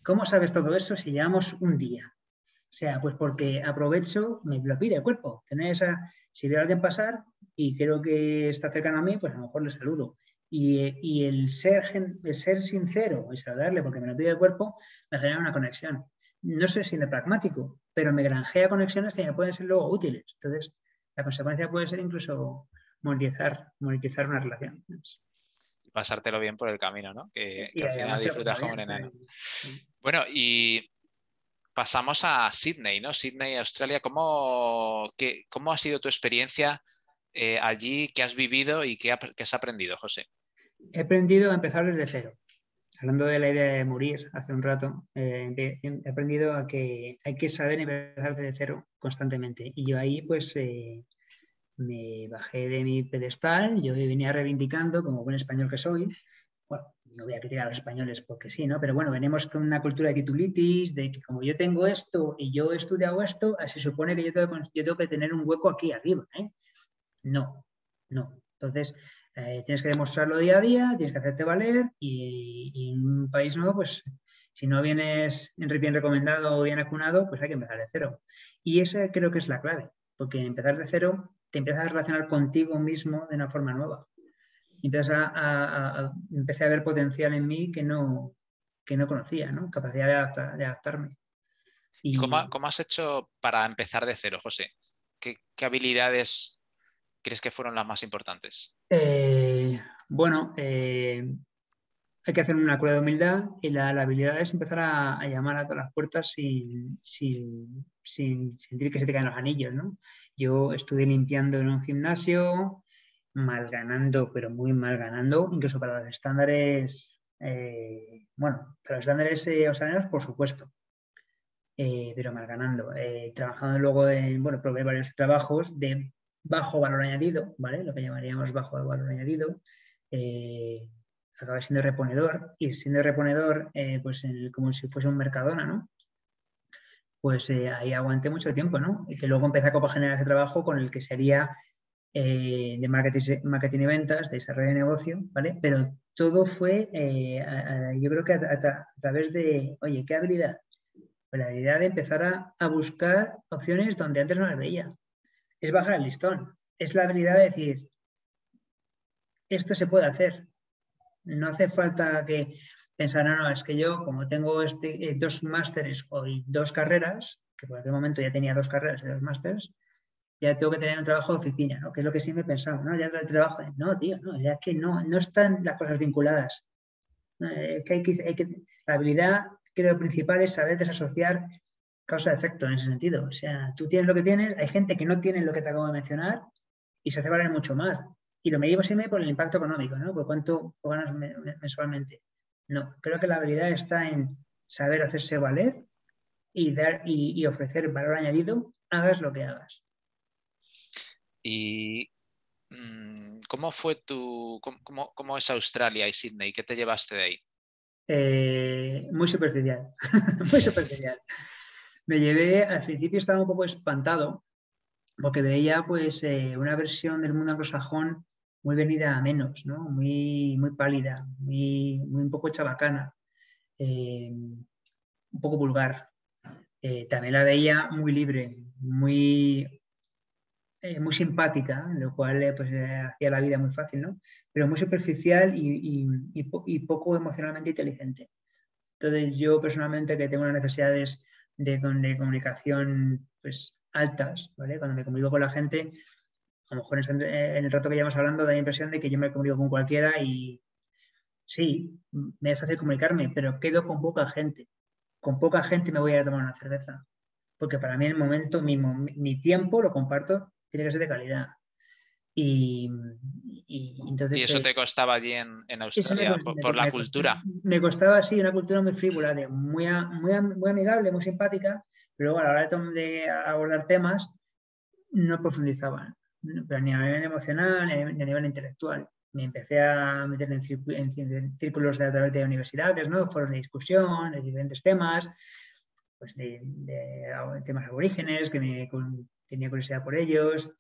¿Cómo sabes todo eso si llevamos un día? O sea, pues porque aprovecho, me lo pide el cuerpo. Tener esa, si veo a alguien pasar y creo que está cercano a mí, pues a lo mejor le saludo. Y, el, ser, el ser sincero y saludarle porque me lo pide el cuerpo, me genera una conexión. No sé si de pragmático, pero me granjea conexiones que me pueden ser luego útiles. Entonces, la consecuencia puede ser incluso monetizar, monetizar una relación. Y pasártelo bien por el camino, ¿no? Que, al final disfrutas como un enano. Bueno, y pasamos a Sydney, ¿no? Sydney, Australia. ¿Cómo, cómo ha sido tu experiencia eh, allí? ¿Qué has vivido y qué, has aprendido, José? He aprendido a empezar desde cero. Hablando de la idea de morir hace un rato, eh, he aprendido a que hay que saber empezar desde cero constantemente. Y yo ahí, pues, eh, me bajé de mi pedestal, yo venía reivindicando, como buen español que soy, bueno, no voy a criticar a los españoles porque sí, ¿no? Pero bueno, venimos con una cultura de titulitis, de que como yo tengo esto y yo he estudiado esto, se supone que yo tengo, yo tengo que tener un hueco aquí arriba, ¿eh? No, no. Entonces, eh, tienes que demostrarlo día a día, tienes que hacerte valer y, en un país nuevo, pues si no vienes bien recomendado o bien acunado, pues hay que empezar de cero. Y esa creo que es la clave, porque empezar de cero te empiezas a relacionar contigo mismo de una forma nueva. Empiezas a, empecé a ver potencial en mí que no, que no conocía, ¿no? Capacidad de, adaptarme. Y... ¿Cómo, has hecho para empezar de cero, José? ¿Qué, habilidades crees que fueron las más importantes? Eh, bueno, eh, hay que hacer una cura de humildad y la, habilidad es empezar a, llamar a todas las puertas sin, sin, sentir que se te caen los anillos, ¿no? Yo estuve limpiando en un gimnasio, mal ganando, pero muy mal ganando, incluso para los estándares, eh, bueno, para los estándares eh, por supuesto, pero mal ganando. Trabajando luego en, bueno, probé varios trabajos de bajo valor añadido, ¿vale? Lo que llamaríamos bajo valor añadido. acabé siendo reponedor y siendo reponedor, eh, pues como si fuese un mercadona, ¿no? Pues eh, ahí aguanté mucho tiempo, ¿no? Y que luego empecé a compaginar ese trabajo con el que sería eh, de marketing, marketing y ventas, de desarrollo de negocio, ¿vale? Pero todo fue, yo creo que a, través de, oye, ¿qué habilidad? Pues la habilidad de empezar a, a buscar opciones donde antes no las veía. Es bajar el listón. Es la habilidad de decir, esto se puede hacer. No hace falta que pensar, no, no, es que yo como tengo este, eh, dos másteres o dos carreras, que por aquel momento ya tenía dos carreras y dos másteres, ya tengo que tener un trabajo de oficina, ¿no? Que es lo que me pensaba, ¿no? Ya el trabajo, no, tío, no, ya que no, no están las cosas vinculadas. Eh, que que, la habilidad, creo, principal es saber desasociar causa-efecto en ese sentido. O sea, tú tienes lo que tienes, hay gente que no tiene lo que te acabo de mencionar y se hace valer mucho más y lo medimos siempre por el impacto económico, ¿no? Por cuánto ganas mensualmente. No, creo que la habilidad está en saber hacerse valer y, dar, y, ofrecer valor añadido, hagas lo que hagas. ¿Y mm, cómo fue tu, cómo, cómo, es Australia y Sydney? ¿Qué te llevaste de ahí? Eh, muy superficial, (laughs) muy superficial. Me llevé, al principio estaba un poco espantado porque veía pues eh, una versión del mundo anglosajón muy venida a menos, ¿no? muy, muy pálida, muy, muy un poco chabacana, eh, un poco vulgar. Eh, también la veía muy libre, muy, eh, muy simpática, lo cual pues, hacía la vida muy fácil, ¿no? pero muy superficial y, y, poco emocionalmente inteligente. Entonces yo personalmente que tengo unas necesidades de, de comunicación pues, altas, ¿vale? cuando me comunico con la gente, a lo mejor en el rato que llevamos hablando da la impresión de que yo me comunico con cualquiera y sí, me es fácil comunicarme, pero quedo con poca gente. Con poca gente me voy a tomar una cerveza. Porque para mí el momento mismo, mi tiempo lo comparto, tiene que ser de calidad. Y, entonces, ¿Y eso te costaba allí en, Australia por, la cultura? me costaba, sí, una cultura muy frívola, muy, muy, muy amigable, muy simpática, pero luego a la hora de abordar temas no profundizaban pero ni a nivel emocional ni a nivel intelectual. Me empecé a meter en, círculos de, a través de universidades, ¿no? foros de discusión de diferentes temas, pues de, temas aborígenes, que me, tenía curiosidad por ellos,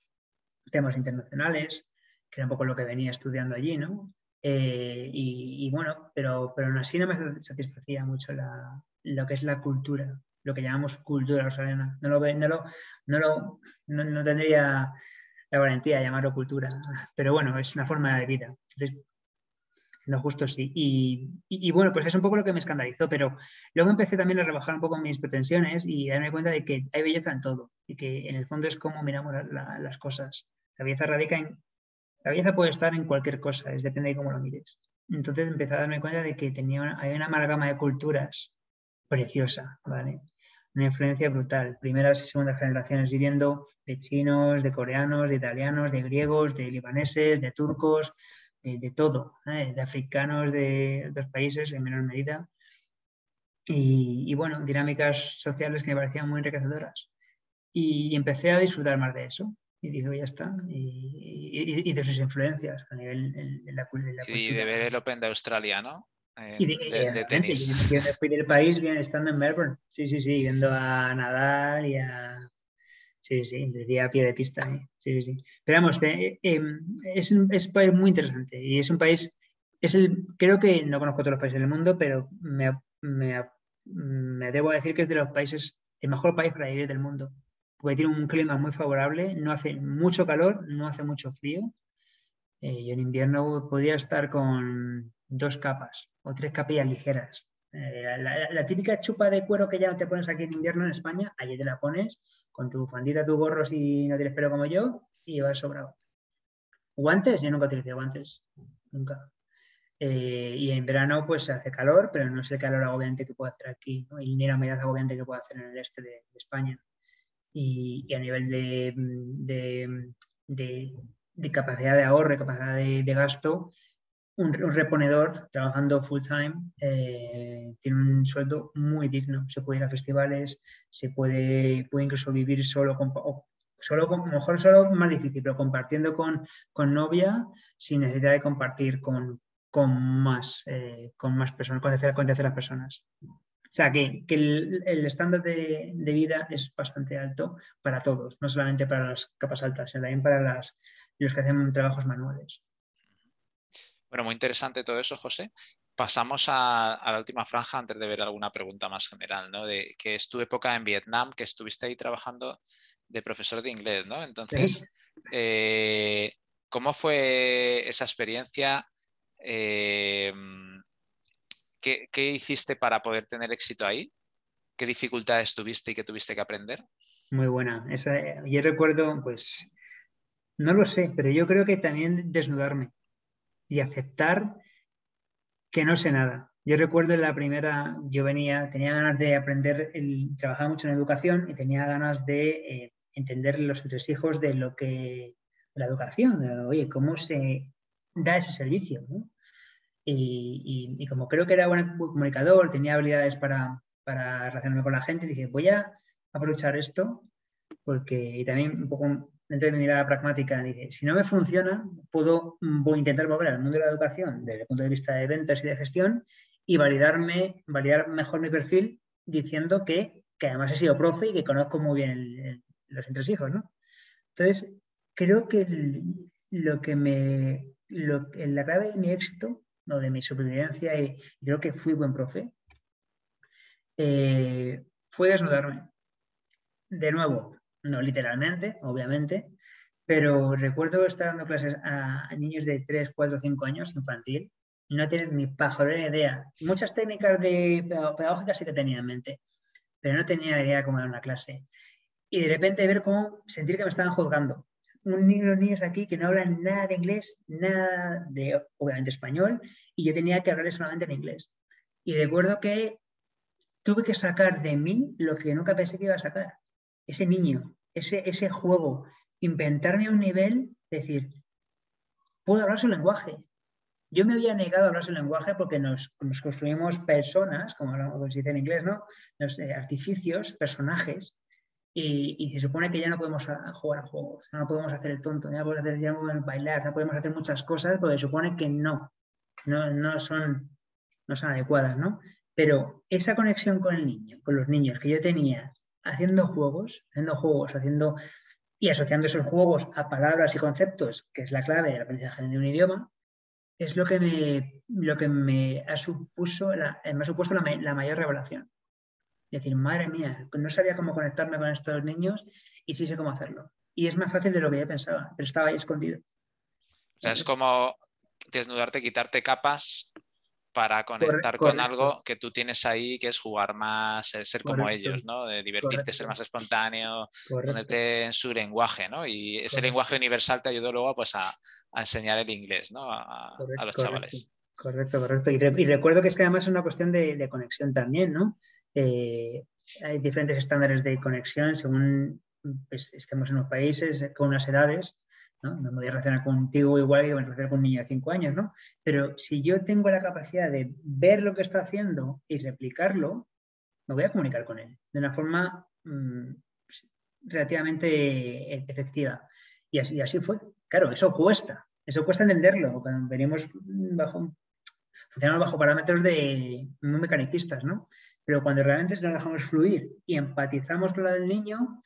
temas internacionales, que era un poco lo que venía estudiando allí, ¿no? Eh, y, bueno, pero, pero aún así no me satisfacía mucho la, lo que es la cultura, lo que llamamos cultura australiana. No lo, no lo, no lo no, no tendría la valentía de llamarlo cultura. Pero bueno, es una forma de vida. Entonces, lo justo sí. Y, bueno, pues es un poco lo que me escandalizó, pero luego empecé también a rebajar un poco mis pretensiones y darme cuenta de que hay belleza en todo y que en el fondo es como miramos las cosas. La belleza radica en... La belleza puede estar en cualquier cosa, es depende de cómo lo mires. Entonces empecé a darme cuenta de que tenía hay una amalgama de culturas preciosa, ¿vale? una influencia brutal. Primeras y segundas generaciones viviendo de chinos, de coreanos, de italianos, de griegos, de libaneses, de turcos, de, todo, ¿eh? de africanos de otros países en menor medida. Y, bueno, dinámicas sociales que me parecían muy enriquecedoras. Y, empecé a disfrutar más de eso. Y digo, ya está. Y, de sus influencias a nivel de la, cultura. Y de ver el Open de Australia, ¿no? y de, tenis. Yo me fui del país bien estando en Melbourne. Sí, sí, sí, yendo a Nadal y a. Sí, sí, diría a pie de pista. ¿eh? Sí, sí. Pero vamos, eh, em, es, es, país muy interesante y es un país. Es el, creo que no conozco todos los países del mundo, pero me, me, me debo decir que es de los países, el mejor país para vivir del mundo. Porque tiene un clima muy favorable, no hace mucho calor, no hace mucho frío. Eh, y en invierno podría estar con dos capas o tres capillas ligeras. Eh, la, típica chupa de cuero que ya te pones aquí en invierno en España, allí te la pones con tu fandita, tu gorro si no tienes pelo como yo y vas sobrado. Guantes, yo nunca utilicé guantes, nunca. Eh, y en verano pues se hace calor, pero no es el calor agobiante que puede hacer aquí, ¿no? y ni la humedad agobiante que puede hacer en el este de, España. Y, a nivel de, de, capacidad de ahorro y capacidad de, gasto, un, reponedor trabajando full time eh, tiene un sueldo muy digno. Se puede ir a festivales, se puede, puede incluso vivir solo con, solo con, mejor solo más difícil, pero compartiendo con, con novia sin necesidad de compartir con, con más, eh, con más personas, con terceras, personas. O sea, que, el, estándar de, vida es bastante alto para todos, no solamente para las capas altas, sino también para las, los que hacen trabajos manuales. Bueno, muy interesante todo eso, José. Pasamos a, la última franja antes de ver alguna pregunta más general, ¿no? De que es tu época en Vietnam, que estuviste ahí trabajando de profesor de inglés, ¿no? Entonces, eh, ¿cómo fue esa experiencia? Em, ¿qué, hiciste para poder tener éxito ahí? ¿Qué dificultades tuviste y qué tuviste que aprender? Muy buena. yo recuerdo, pues, no lo sé, pero yo creo que también desnudarme y aceptar que no sé nada. Yo recuerdo en la primera, yo venía, tenía ganas de aprender, trabajaba mucho en educación y tenía ganas de eh, entender los entresijos de lo que, la educación, oye, cómo se da ese servicio, ¿no? Y, como creo que era buen comunicador, tenía habilidades para, para relacionarme con la gente, dije, voy a aprovechar esto, porque y también un poco dentro de mi mirada pragmática, dije, si no me funciona, puedo a intentar volver al mundo de la educación desde el punto de vista de ventas y de gestión y validarme, validar mejor mi perfil diciendo que, que además he sido profe y que conozco muy bien los entresijos, ¿no? Entonces, creo que lo que me, lo, la clave de mi éxito ¿no? de mi supervivencia y, creo que fui buen profe, eh, fue desnudarme. De nuevo, no literalmente, obviamente, pero recuerdo estar dando clases a, niños de 3, 4, 5 años, infantil, no tener ni pajolera idea. Muchas técnicas de pedagógicas sí que tenía en mente, pero no tenía idea cómo dar una clase. Y de repente ver cómo sentir que me estaban juzgando un niño, niños aquí que no hablan nada de inglés, nada de, obviamente, español, y yo tenía que hablarles solamente en inglés. Y recuerdo que tuve que sacar de mí lo que nunca pensé que iba a sacar. Ese niño, ese, ese juego, inventarme un nivel, decir, puedo hablar su lenguaje. Yo me había negado a hablar su lenguaje porque nos, construimos personas, como, se dice en inglés, ¿no? Los eh, artificios, personajes, y, se supone que ya no podemos jugar a juegos, no podemos hacer el tonto, ya podemos, hacer, ya podemos bailar, no podemos hacer muchas cosas porque se supone que no, no, no, son, no son adecuadas, ¿no? Pero esa conexión con el niño, con los niños que yo tenía haciendo juegos, haciendo juegos, haciendo y asociando esos juegos a palabras y conceptos, que es la clave del aprendizaje de un idioma, es lo que me, lo que me ha, supuso la, me ha supuesto la mayor revelación decir, madre mía, no sabía cómo conectarme con estos niños y sí sé cómo hacerlo. Y es más fácil de lo que yo pensaba, pero estaba ahí escondido. O sea, es como desnudarte, quitarte capas para conectar con algo que tú tienes ahí, que es jugar más, ser como ellos, ¿no? De divertirte, ser más espontáneo, ponerte en su lenguaje, ¿no? Y ese lenguaje universal te ayudó luego pues, a, enseñar el inglés, ¿no? A, los chavales. Correcto, correcto. Y, recuerdo que es que además es una cuestión de, de conexión también, ¿no? Eh, hay diferentes estándares de conexión según pues, estemos en los países, con unas edades. ¿No? me voy a relacionar contigo igual que me relacionar con un niño de 5 años, ¿no? Pero si yo tengo la capacidad de ver lo que está haciendo y replicarlo, me voy a comunicar con él de una forma mm, relativamente efectiva. Y así, así fue. Claro, eso cuesta. Eso cuesta entenderlo. Cuando venimos bajo, funcionamos bajo parámetros de muy mecanicistas, ¿no? Pero cuando realmente nos dejamos fluir y empatizamos con la del niño,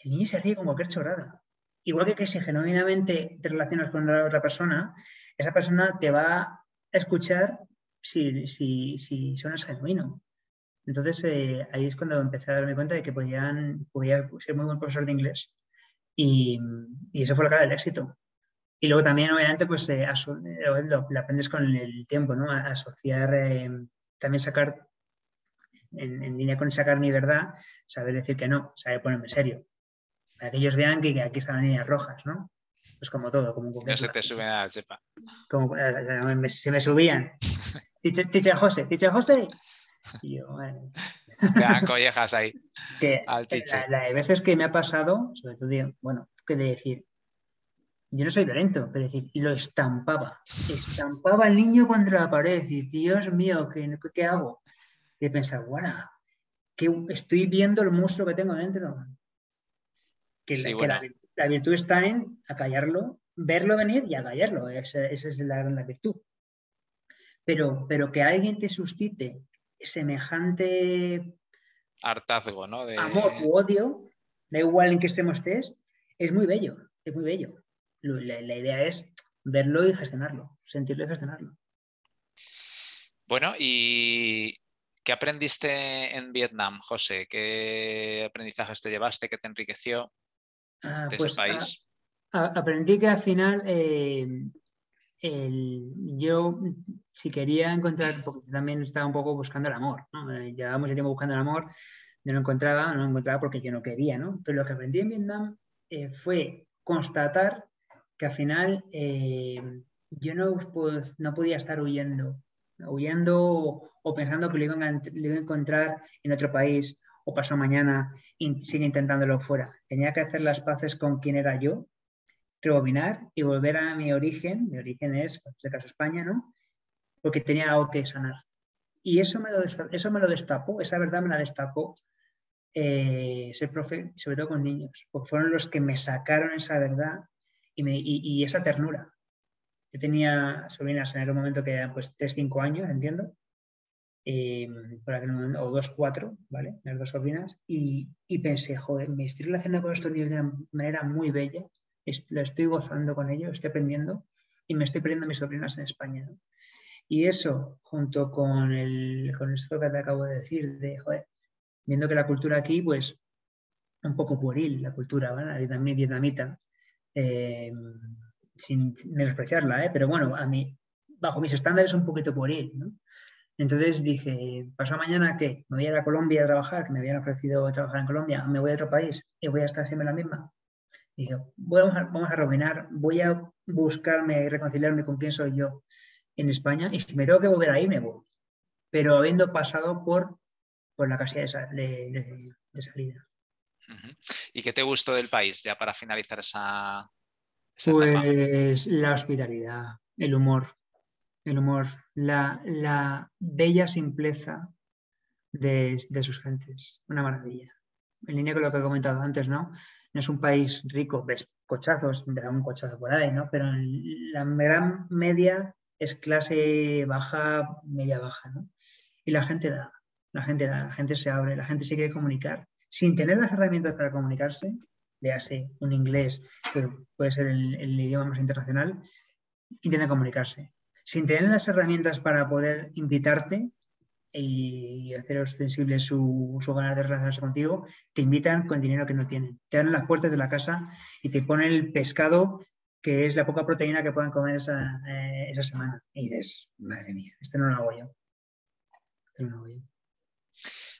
el niño se ríe como cualquier chorrada. Igual que, si genuinamente te relacionas con la otra persona, esa persona te va a escuchar si, si, si suenas genuino. Entonces eh, ahí es cuando empecé a darme cuenta de que podían, podía ser muy buen profesor de inglés. Y, eso fue la cara del éxito. Y luego también, obviamente, pues eh, lo, aprendes con el tiempo, ¿no? asociar, eh, también sacar en, línea con sacar mi verdad, saber decir que no, saber ponerme serio. Para que ellos vean que, aquí están las líneas rojas, ¿no? Pues como todo, como No se te sube a la chepa. Como, eh, se me subían. (laughs) Ticha José, Ticha José. Y yo, bueno. dan (laughs) collejas ahí. Que al la, de veces que me ha pasado, sobre todo, bueno, que de decir, yo no soy violento, pero decir, lo estampaba. Estampaba al niño contra la pared y Dios mío, ¿qué, qué hago? y pensar, bueno, que estoy viendo el monstruo que tengo dentro. Que, la, virtud está en acallarlo, verlo venir y acallarlo. Esa, esa es la gran virtud. pero, pero que alguien te suscite semejante hartazgo, ¿no? De... Amor u odio, da igual en qué extremo estés, es muy bello, es muy bello. La, la, idea es verlo y gestionarlo, sentirlo y gestionarlo. Bueno, ¿y qué aprendiste en Vietnam, José? ¿Qué aprendizajes te llevaste? ¿Qué te enriqueció ah, de ese pues, país? aprendí que al final eh, yo, si quería encontrar, porque también estaba un poco buscando el amor, ¿no? Eh, llevábamos el tiempo buscando el amor, no lo encontraba, no lo encontraba porque yo no quería, ¿no? Pero lo que aprendí en Vietnam eh, fue constatar que al final eh, yo no, pues, no podía estar huyendo, huyendo o, pensando que lo iba, a, lo a, encontrar en otro país o pasado mañana y sigue intentándolo fuera. Tenía que hacer las paces con quién era yo rebobinar y volver a mi origen, mi origen es, en este caso España, ¿no? Porque tenía algo que sanar. Y eso me lo, eso me lo destapó, esa verdad me la destapó eh, ser profe, sobre todo con niños, porque fueron los que me sacaron esa verdad y, esa ternura. Yo tenía sobrinas en algún momento que eran pues 3, 5 años, entiendo, eh, o 2, 4, ¿vale? Las dos sobrinas, y, y, pensé, joder, me estoy relacionando con estos niños de una manera muy bella lo estoy gozando con ello, estoy aprendiendo y me estoy perdiendo mis sobrinas en España. Y eso, junto con, el, con esto que te acabo de decir, de, joder, viendo que la cultura aquí, pues, un poco pueril, la cultura, ¿vale? Vietnamita, eh, sin menospreciarla, ¿eh? pero bueno, a mí, bajo mis estándares, un poquito pueril, ¿no? Entonces dije, ¿pasó mañana qué? ¿Me voy a ir a Colombia a trabajar? Que me habían ofrecido trabajar en Colombia. ¿Me voy a otro país? ¿Y voy a estar siempre la misma? Dije, vamos a, vamos a voy a buscarme y reconciliarme con quién soy yo en España y si me tengo que volver ahí, me voy. Pero habiendo pasado por, por la casilla de, salida. ¿Y qué te gustó del país, ya para finalizar esa, pues la hospitalidad, el humor, el humor, la, la bella simpleza de, de, sus gentes, una maravilla. En línea con lo que he comentado antes, ¿no? no es un país rico, ves cochazos, ves un cochazo por ahí, ¿no? Pero la gran media es clase baja, media baja, ¿no? Y la gente da, la gente da, la gente se abre, la gente se quiere comunicar. Sin tener las herramientas para comunicarse, hace un inglés, que puede ser el, el idioma más internacional, intenta comunicarse. Sin tener las herramientas para poder invitarte, y hacer ostensible su, su ganas de relacionarse contigo, te invitan con dinero que no tienen. Te dan las puertas de la casa y te ponen el pescado que es la poca proteína que pueden comer esa, eh, esa semana. Y dices, madre mía, esto no lo hago yo. Esto no lo hago yo.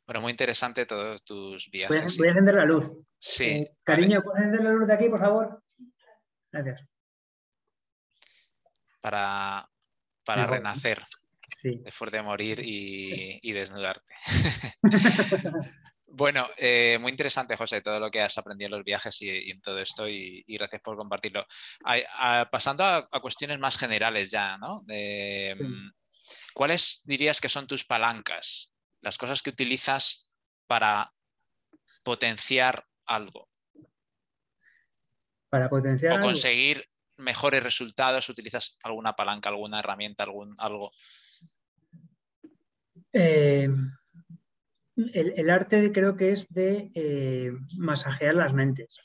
Bueno, muy interesante todos tus viajes. Voy a, encender la luz. Sí. Eh, cariño, ¿puedes encender la luz de aquí, por favor? Gracias. Para, para renacer después de morir y, desnudarte. (laughs) bueno, eh, muy interesante, José, todo lo que has aprendido en los viajes y, en todo esto y, gracias por compartirlo. pasando a, cuestiones más generales ya, ¿no? Mm, ¿Cuáles dirías que son tus palancas? Las cosas que utilizas para potenciar algo. Para potenciar. O conseguir mejores resultados, utilizas alguna palanca, alguna herramienta, algún algo. Eh, el, arte creo que es de eh, masajear las mentes.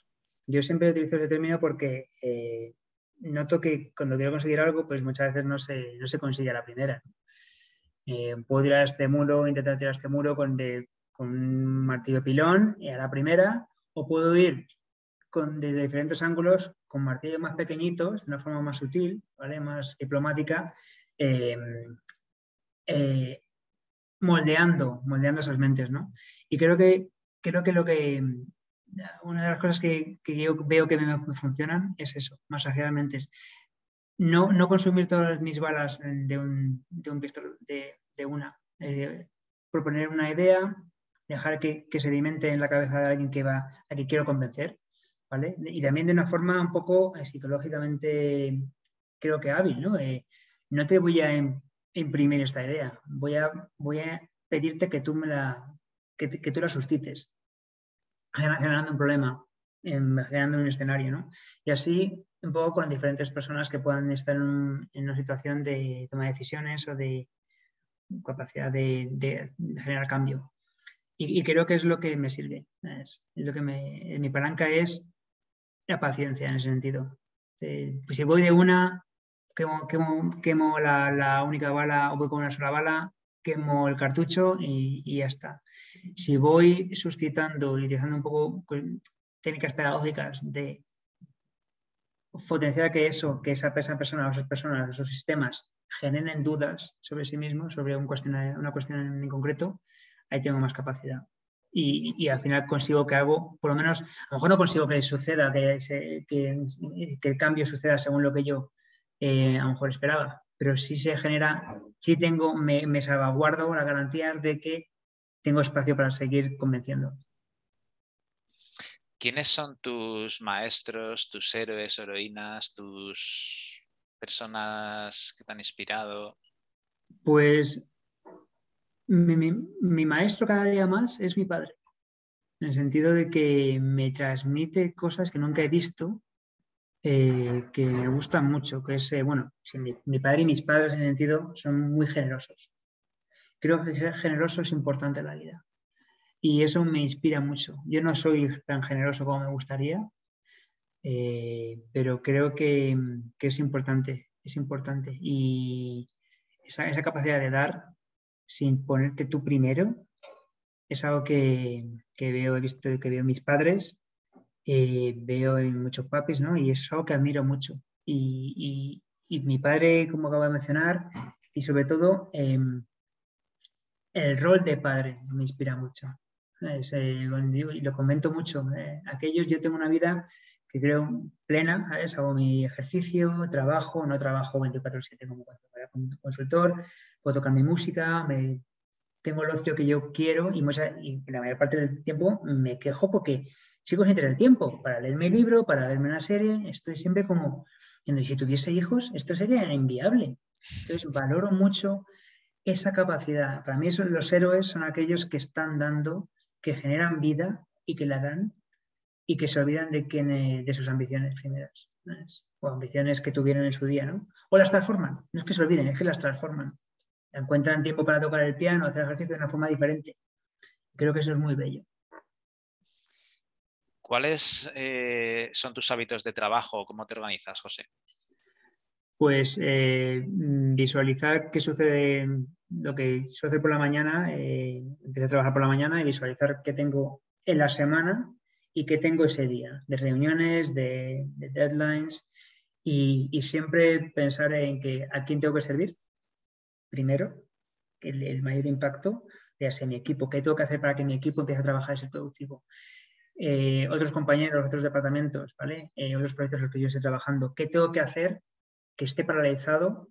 Yo siempre utilizo ese término porque eh, noto que cuando quiero conseguir algo, pues muchas veces no se, no se consigue a la primera. puedo tirar este muro, intentar tirar este muro con, un martillo pilón a la primera, o puedo ir desde diferentes ángulos con martillos más pequeñitos, de una forma más sutil, ¿vale? más diplomática, moldeando, moldeando esas mentes, ¿no? Y creo que, creo que lo que, una de las cosas que, yo veo que me, funcionan es eso, masajear mentes. No, no consumir todas mis balas de un, de un pistol, de, de una. proponer una idea, dejar que, que sedimente en la cabeza de alguien que va, a que quiero convencer, ¿vale? Y también de una forma un poco eh, psicológicamente, creo que hábil, ¿no? Eh, no te voy a imprimir esta idea. Voy a, voy a pedirte que tú, me la, que, tú la suscites, generando un problema, generando un escenario. ¿no? Y así un poco con diferentes personas que puedan estar en, una situación de toma de decisiones o de capacidad de, generar cambio. Y, creo que es lo que me sirve. Es, lo que me, mi palanca es la paciencia en ese sentido. pues si voy de una, quemo, quemo, la, única bala o voy con una sola bala, quemo el cartucho y, y ya está. Si voy suscitando y utilizando un poco técnicas pedagógicas de potenciar que eso, que esa, persona o esas personas, esos sistemas generen dudas sobre sí mismos, sobre un una cuestión en concreto, ahí tengo más capacidad. Y, al final consigo que algo, por lo menos, a lo mejor no consigo que suceda, que, que, el cambio suceda según lo que yo eh, a lo mejor esperaba, pero sí se genera, sí tengo, me, me salvaguardo la garantía de que tengo espacio para seguir convenciendo. ¿Quiénes son tus maestros, tus héroes, heroínas, tus personas que te han inspirado? Pues mi, maestro cada día más es mi padre, en el sentido de que me transmite cosas que nunca he visto, eh, que me gustan mucho, que es, eh, bueno, mi, padre y mis padres en el sentido son muy generosos. Creo que ser generoso es importante en la vida y eso me inspira mucho. Yo no soy tan generoso como me gustaría, eh, pero creo que, es importante, es importante. Y esa, capacidad de dar sin ponerte tú primero es algo que, veo, he visto, que veo mis padres, eh, veo en muchos papis, ¿no? Y es algo que admiro mucho. Y, mi padre, como acabo de mencionar, y sobre todo em, el rol de padre me inspira mucho. Eh, y lo comento mucho. Eh, aquellos, yo tengo una vida que creo plena, hago mi ejercicio, trabajo, no trabajo 24/7 como consultor, puedo tocar mi música, me, tengo el ocio que yo quiero y, la mayor parte del tiempo me quejo porque sigo sin tener tiempo para leerme el libro, para verme una serie, estoy siempre como, si tuviese hijos, esto sería inviable. Entonces valoro mucho esa capacidad. Para mí los héroes son aquellos que están dando que generan vida y que la dan y que se olvidan de, de sus ambiciones primeras o ambiciones que tuvieron en su día, ¿no? O las transforman, no es que se olviden, es que las transforman. Encuentran tiempo para tocar el piano, hacer ejercicio de una forma diferente. Creo que eso es muy bello. ¿Cuáles eh, son tus hábitos de trabajo? ¿Cómo te organizas, José? Pues eh, visualizar qué sucede lo que sucede por la mañana, eh, empiezo a trabajar por la mañana y visualizar qué tengo en la semana y qué tengo ese día, de reuniones, de, deadlines, y, siempre pensar en que a quién tengo que servir, primero, que el, mayor impacto, sea mi equipo, qué tengo que hacer para que mi equipo empiece a trabajar y ser productivo. Eh, otros compañeros, otros departamentos, ¿vale? Eh, otros proyectos en los que yo estoy trabajando, qué tengo que hacer que esté paralizado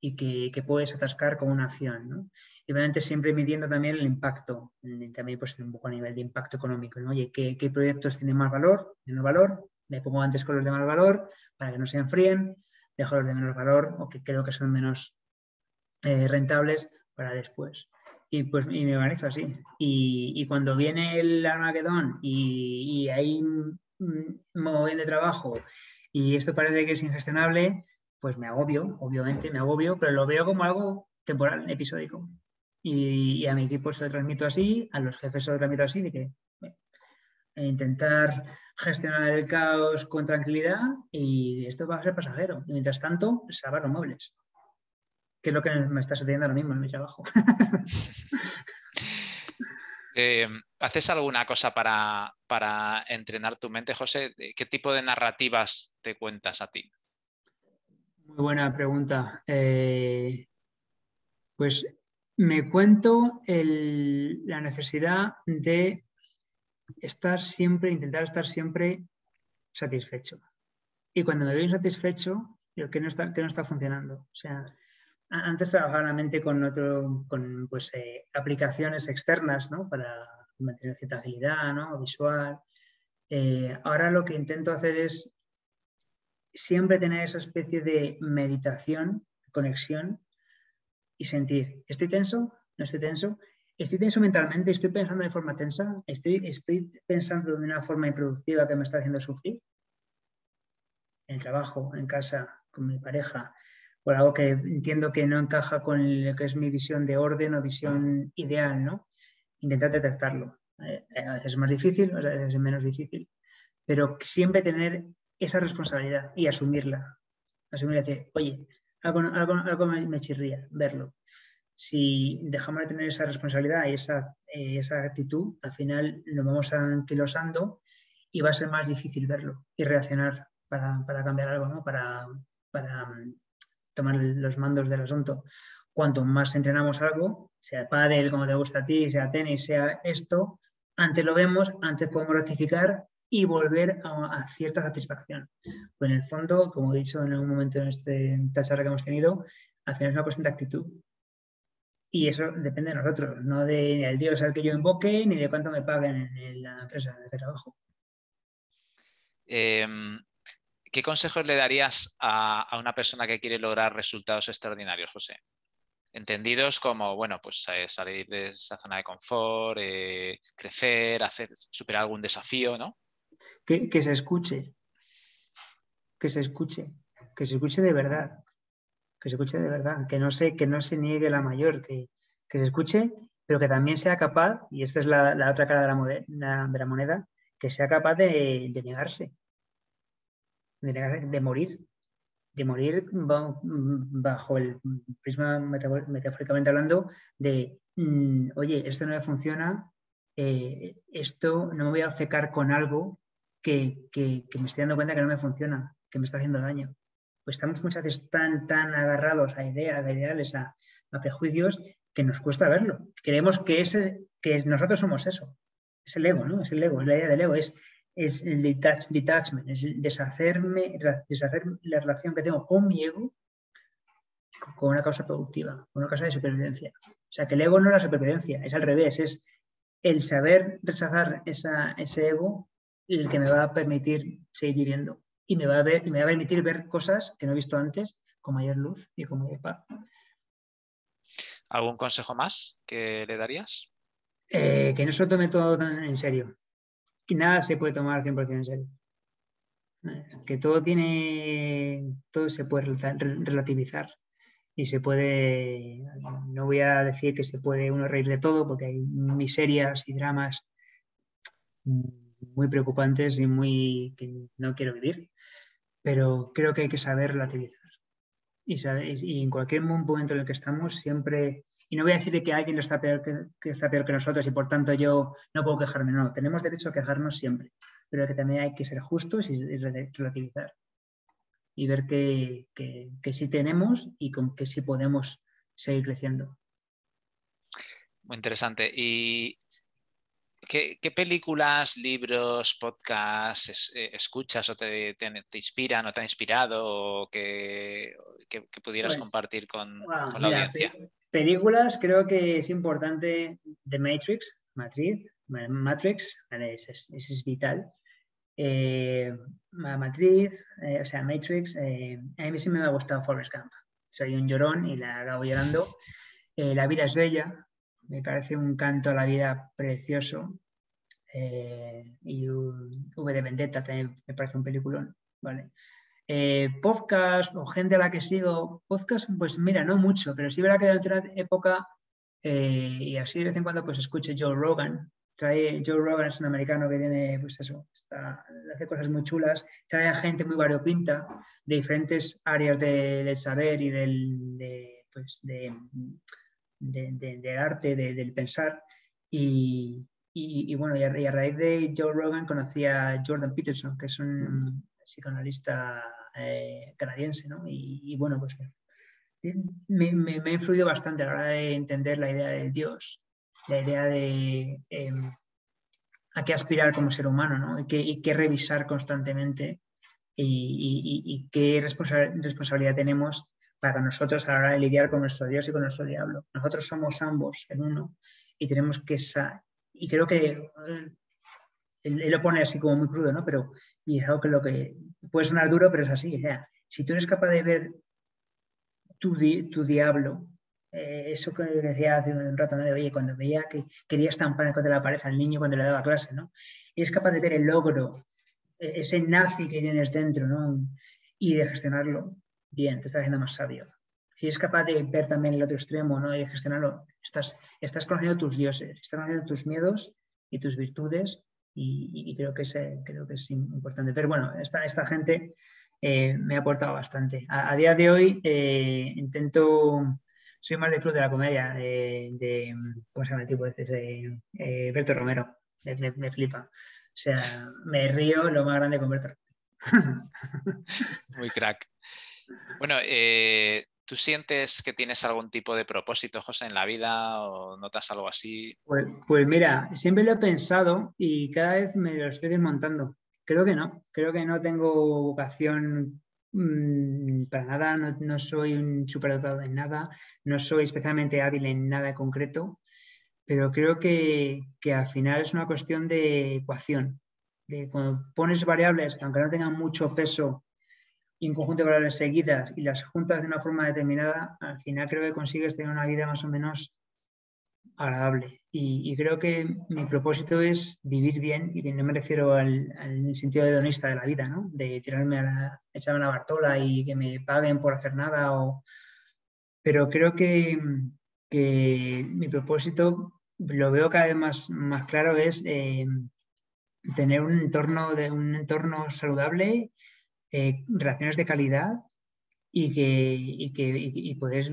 y que, puedes atascar con una acción. Y obviamente siempre midiendo también el impacto, también pues un poco a nivel de impacto económico. ¿no? Oye, ¿qué, proyectos tienen más valor, menos valor? Me pongo antes con los de más valor para que no se enfríen, dejo los de menos valor o que creo que son menos eh, rentables para después. Y pues y me organizo así. Y, cuando viene el Armagedón y, hay un mogollón de trabajo y esto parece que es ingestionable, pues me agobio, obviamente me agobio, pero lo veo como algo temporal, episódico. Y, a mi equipo se lo transmito así, a los jefes se lo transmito así, de que intentar gestionar el caos con tranquilidad y esto va a ser pasajero. Y mientras tanto, salvar los muebles, que es lo que me está sucediendo ahora mismo en mi trabajo. (laughs) Eh, ¿Haces alguna cosa para, para entrenar tu mente, José? ¿Qué tipo de narrativas te cuentas a ti? Muy buena pregunta. Eh, pues me cuento la necesidad de estar siempre, intentar estar siempre satisfecho. Y cuando me veo insatisfecho, digo que no está, que no está funcionando. O sea, antes trabajaba la mente con, otro, con pues, eh, aplicaciones externas ¿no? para mantener cierta agilidad ¿no? visual. Eh, ahora lo que intento hacer es siempre tener esa especie de meditación, conexión y sentir, ¿estoy tenso? ¿No estoy tenso? ¿Estoy tenso mentalmente? ¿Estoy pensando de forma tensa? ¿Estoy, estoy pensando de una forma improductiva que me está haciendo sufrir? en el trabajo, en casa, con mi pareja, por algo que entiendo que no encaja con lo que es mi visión de orden o visión ideal, ¿no? Intentar detectarlo. Eh, a veces es más difícil, a veces es menos difícil, pero siempre tener esa responsabilidad y asumirla. Asumir y decir, oye, algo, algo, me, chirría verlo. Si dejamos de tener esa responsabilidad y esa, eh, esa actitud, al final nos vamos anquilosando y va a ser más difícil verlo y reaccionar para, para cambiar algo, ¿no? para, para mm, tomar los mandos del asunto. Cuanto más entrenamos algo, sea pádel, como te gusta a ti, sea tenis, sea esto, antes lo vemos, antes podemos rectificar y volver a, cierta satisfacción. Pues en el fondo, como he dicho en algún momento en, este, esta charla que hemos tenido, al final es una cuestión de actitud. Y eso depende de nosotros, no del Dios al que yo invoque ni de cuánto me paguen en la empresa de trabajo. Em, ¿Qué consejos le darías a, una persona que quiere lograr resultados extraordinarios, José? Entendidos como, bueno, pues eh, salir de esa zona de confort, eh, crecer, hacer, superar algún desafío, ¿no? Que, se escuche, que se escuche, que se escuche de verdad, que se escuche de verdad, que no se, que no se niegue la mayor, que, se escuche, pero que también sea capaz, y esta es la, otra cara de la, moneda, que sea capaz de negarse, de, morir, de morir bajo el prisma metafóricamente hablando de, mm, oye, esto no me funciona, eh, esto no me voy a obcecar con algo que, me estoy dando cuenta que no me funciona, que me está haciendo daño. Pues estamos muchas veces tan, tan agarrados a ideas, a ideales, a, prejuicios, que nos cuesta verlo. Creemos que, ese, que nosotros somos eso. Es el ego, ¿no? Es el ego, la idea del ego. Es es el detachment, es deshacerme, deshacer la relación que tengo con mi ego con una causa productiva, con una causa de supervivencia. O sea, que el ego no es la supervivencia, es al revés, es el saber rechazar ese ego el que me va a permitir seguir viviendo y me va a, ver, y me va a permitir ver cosas que no he visto antes con mayor luz y con mayor paz. ¿Algún consejo más que le darías? Eh, que no se lo tome todo en serio y nada se puede tomar 100% en serio. Que todo tiene, todo se puede relativizar y se puede, no voy a decir que se puede uno reír de todo porque hay miserias y dramas muy preocupantes y muy que no quiero vivir, pero creo que hay que saber relativizar. Y, y en cualquier momento en el que estamos, siempre y no voy a decir que alguien está peor que, está peor que nosotros y por tanto yo no puedo quejarme. No, tenemos derecho a quejarnos siempre, pero que también hay que ser justos y, relativizar. Y ver que, que, sí tenemos y con que sí podemos seguir creciendo. Muy interesante. ¿Y qué, películas, libros, podcasts eh, escuchas o te, inspiran o te han inspirado o que, pudieras pues, compartir con, la audiencia? Películas, creo que es importante The Matrix, Matrix, Matrix, es, es, vital. Eh, Matrix, eh, o sea, Matrix, eh, a mí sí me ha gustado Forrest Gump. Soy un llorón y la acabo llorando. la vida es bella, me parece un canto a la vida precioso. y V de Vendetta también me parece un peliculón. ¿vale? Eh, podcast o gente a la que sigo, podcast, pues mira, no mucho, pero sí verá que de otra época, eh, y así de vez en cuando, pues escucho Joe Rogan. Trae, Joe Rogan es un americano que tiene, pues eso, hace cosas muy chulas, trae a gente muy variopinta de diferentes áreas del saber y del, de, pues, de, arte, del pensar. Y, y, bueno, y a, raíz de Joe Rogan conocí a Jordan Peterson, que es un psicoanalista eh, canadiense, ¿no? Y, bueno, pues me, ha influido bastante a la hora de entender la idea del Dios, la idea de em, a qué aspirar como ser humano, ¿no? Y qué, revisar constantemente y, qué responsabilidad tenemos para nosotros a la hora de lidiar con nuestro Dios y con nuestro diablo. Nosotros somos ambos en uno y tenemos que... Y creo que él, lo pone así como muy crudo, ¿no? Pero y es algo que lo que puede sonar duro, pero es así. si tú eres capaz de ver tu, tu diablo, eh, eso que decía hace un rato, de, oye, cuando veía que quería estampar contra la pared al niño cuando le daba clase, ¿no? Y es capaz de ver el logro, e, ese nazi que tienes dentro, ¿no? y de gestionarlo bien, te está haciendo más sabio. Si es capaz de ver también el otro extremo ¿no? y de gestionarlo, estás, estás conociendo tus dioses, estás conociendo tus miedos y tus virtudes y, creo, que es, creo que es importante. Pero bueno, esta, esta gente eh, me ha aportado bastante. A, día de hoy eh, intento, soy más del club de la comedia, de, ¿cómo se llama el tipo este? De, eh, Berto Romero, me, flipa. O sea, me río lo más grande con Berto. (laughs) Muy crack. Bueno, ¿tú sientes que tienes algún tipo de propósito, José, en la vida o notas algo así? Pues, pues mira, siempre lo he pensado y cada vez me lo estoy desmontando. Creo que no, creo que no tengo vocación mm, para nada, no, soy un superdotado en nada, no soy especialmente hábil en nada concreto, pero creo que, al final es una cuestión de ecuación, de cuando pones variables, aunque no tengan mucho peso, y un conjunto de variables seguidas y las juntas de una forma determinada, al final creo que consigues tener una vida más o menos agradable. Y, creo que mi propósito es vivir bien, y no me refiero al, sentido hedonista de la vida, ¿no? de tirarme a la, echarme a la bartola y que me paguen por hacer nada. O... Pero creo que, que mi propósito, lo veo cada vez más, más claro, es eh, tener un entorno, de, un entorno saludable, eh, relaciones de calidad y, que, y, que, y poder,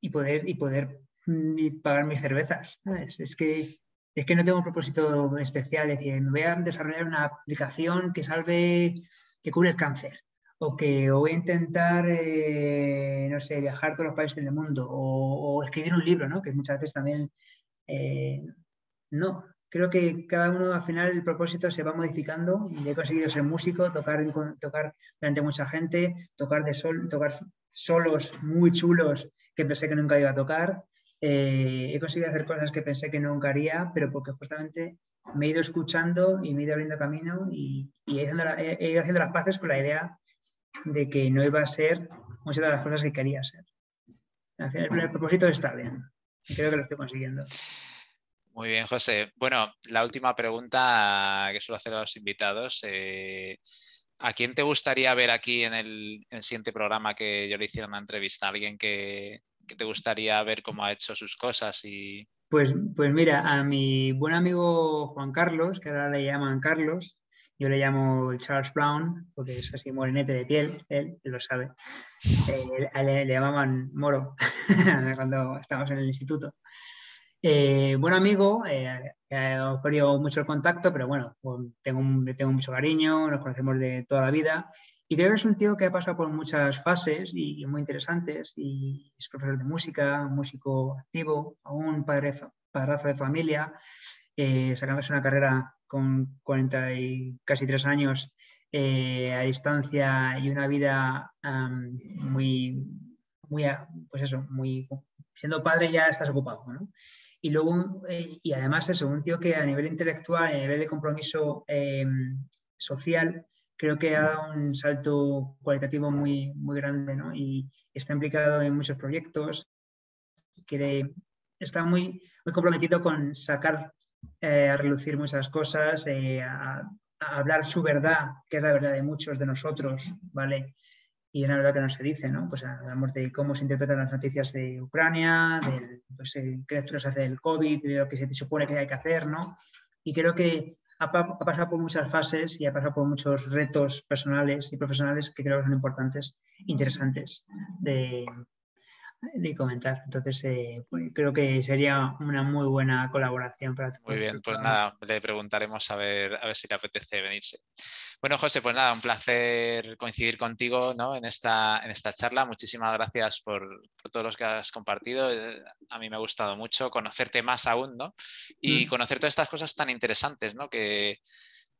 y poder, y poder ni pagar mis cervezas. Es, que, es que no tengo un propósito especial, es decir, me voy a desarrollar una aplicación que salve, que cure el cáncer, o que voy a intentar, eh, no sé, viajar a todos los países del mundo, o, escribir un libro, ¿no? que muchas veces también... Eh, no, creo que cada uno al final el propósito se va modificando y he conseguido ser músico, tocar, tocar delante mucha gente, tocar de sol, tocar solos muy chulos que pensé que nunca iba a tocar, eh, he conseguido hacer cosas que pensé que nunca haría, pero porque justamente me he ido escuchando y me he ido abriendo camino y, he, ido haciendo las paces con la idea de que no iba a ser muchas de las cosas que quería ser. Al final, el propósito está bien. Y creo que lo estoy consiguiendo. Muy bien, José. Bueno, la última pregunta que suelo hacer a los invitados. Eh, ¿A quién te gustaría ver aquí en el, en el, siguiente programa que yo le hiciera una entrevista? ¿Alguien que, que te gustaría ver cómo ha hecho sus cosas? Y... Pues, pues mira, a mi buen amigo Juan Carlos, que ahora le llaman Carlos, yo le llamo Charles Brown, porque es así morenete de piel, él, lo sabe. Eh, le, llamaban Moro (laughs) cuando estábamos en el instituto. Eh, buen amigo, eh, hemos perdido mucho el contacto, pero bueno, tengo, tengo mucho cariño, nos conocemos de toda la vida y creo que es un tío que ha pasado por muchas fases y, muy interesantes y es profesor de música, músico activo, aún padre, padrazo de familia, eh, sacándose una carrera con 40 y casi tres años eh, a distancia y una vida muy, muy, pues eso, muy, siendo padre ya estás ocupado, ¿no? Y luego, eh, y además es un tío que a nivel intelectual, a nivel de compromiso em, social, creo que ha dado un salto cualitativo muy, muy grande ¿no? y está implicado en muchos proyectos. Quiere, está muy, muy comprometido con sacar eh, a relucir muchas cosas, eh, a, hablar su verdad, que es la verdad de muchos de nosotros, ¿vale? Y una verdad que no se dice, ¿no? Pues hablamos de cómo se interpretan las noticias de Ucrania, de pues, qué lecturas hace del COVID, de lo que se supone que hay que hacer, ¿no? Y creo que ha, pasado por muchas fases y ha pasado por muchos retos personales y profesionales que creo que son importantes, interesantes de, de comentar. Entonces, eh, pues, creo que sería una muy buena colaboración para Muy bien, pues nada, le preguntaremos a ver, a ver si le apetece venirse. Bueno, José, pues nada, un placer coincidir contigo ¿no? en, esta, en esta charla. Muchísimas gracias por, por todos los que has compartido. Eh, a mí me ha gustado mucho conocerte más aún, ¿no? Y mm. conocer todas estas cosas tan interesantes, ¿no? Que,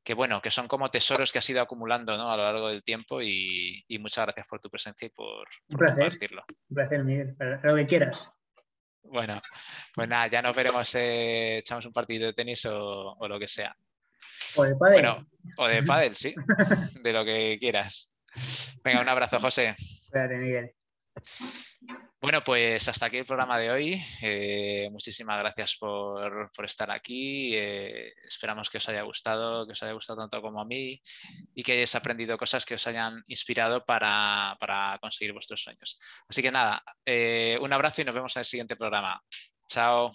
que bueno, que son como tesoros que has ido acumulando ¿no? a lo largo del tiempo y, muchas gracias por tu presencia y por, compartirlo. Un placer, Miguel, para lo que quieras. Bueno, pues nada, ya nos veremos, eh, echamos un partido de tenis o, lo que sea. O de pádel. Bueno, o de pádel, sí, (laughs) de lo que quieras. Venga, un abrazo, José. Espérate, Miguel. Bueno, pues hasta aquí el programa de hoy. Eh, muchísimas gracias por, estar aquí. Eh, esperamos que os haya gustado, que os haya gustado tanto como a mí y que hayáis aprendido cosas que os hayan inspirado para, conseguir vuestros sueños. Así que nada, un abrazo y nos vemos en el siguiente programa. Chao.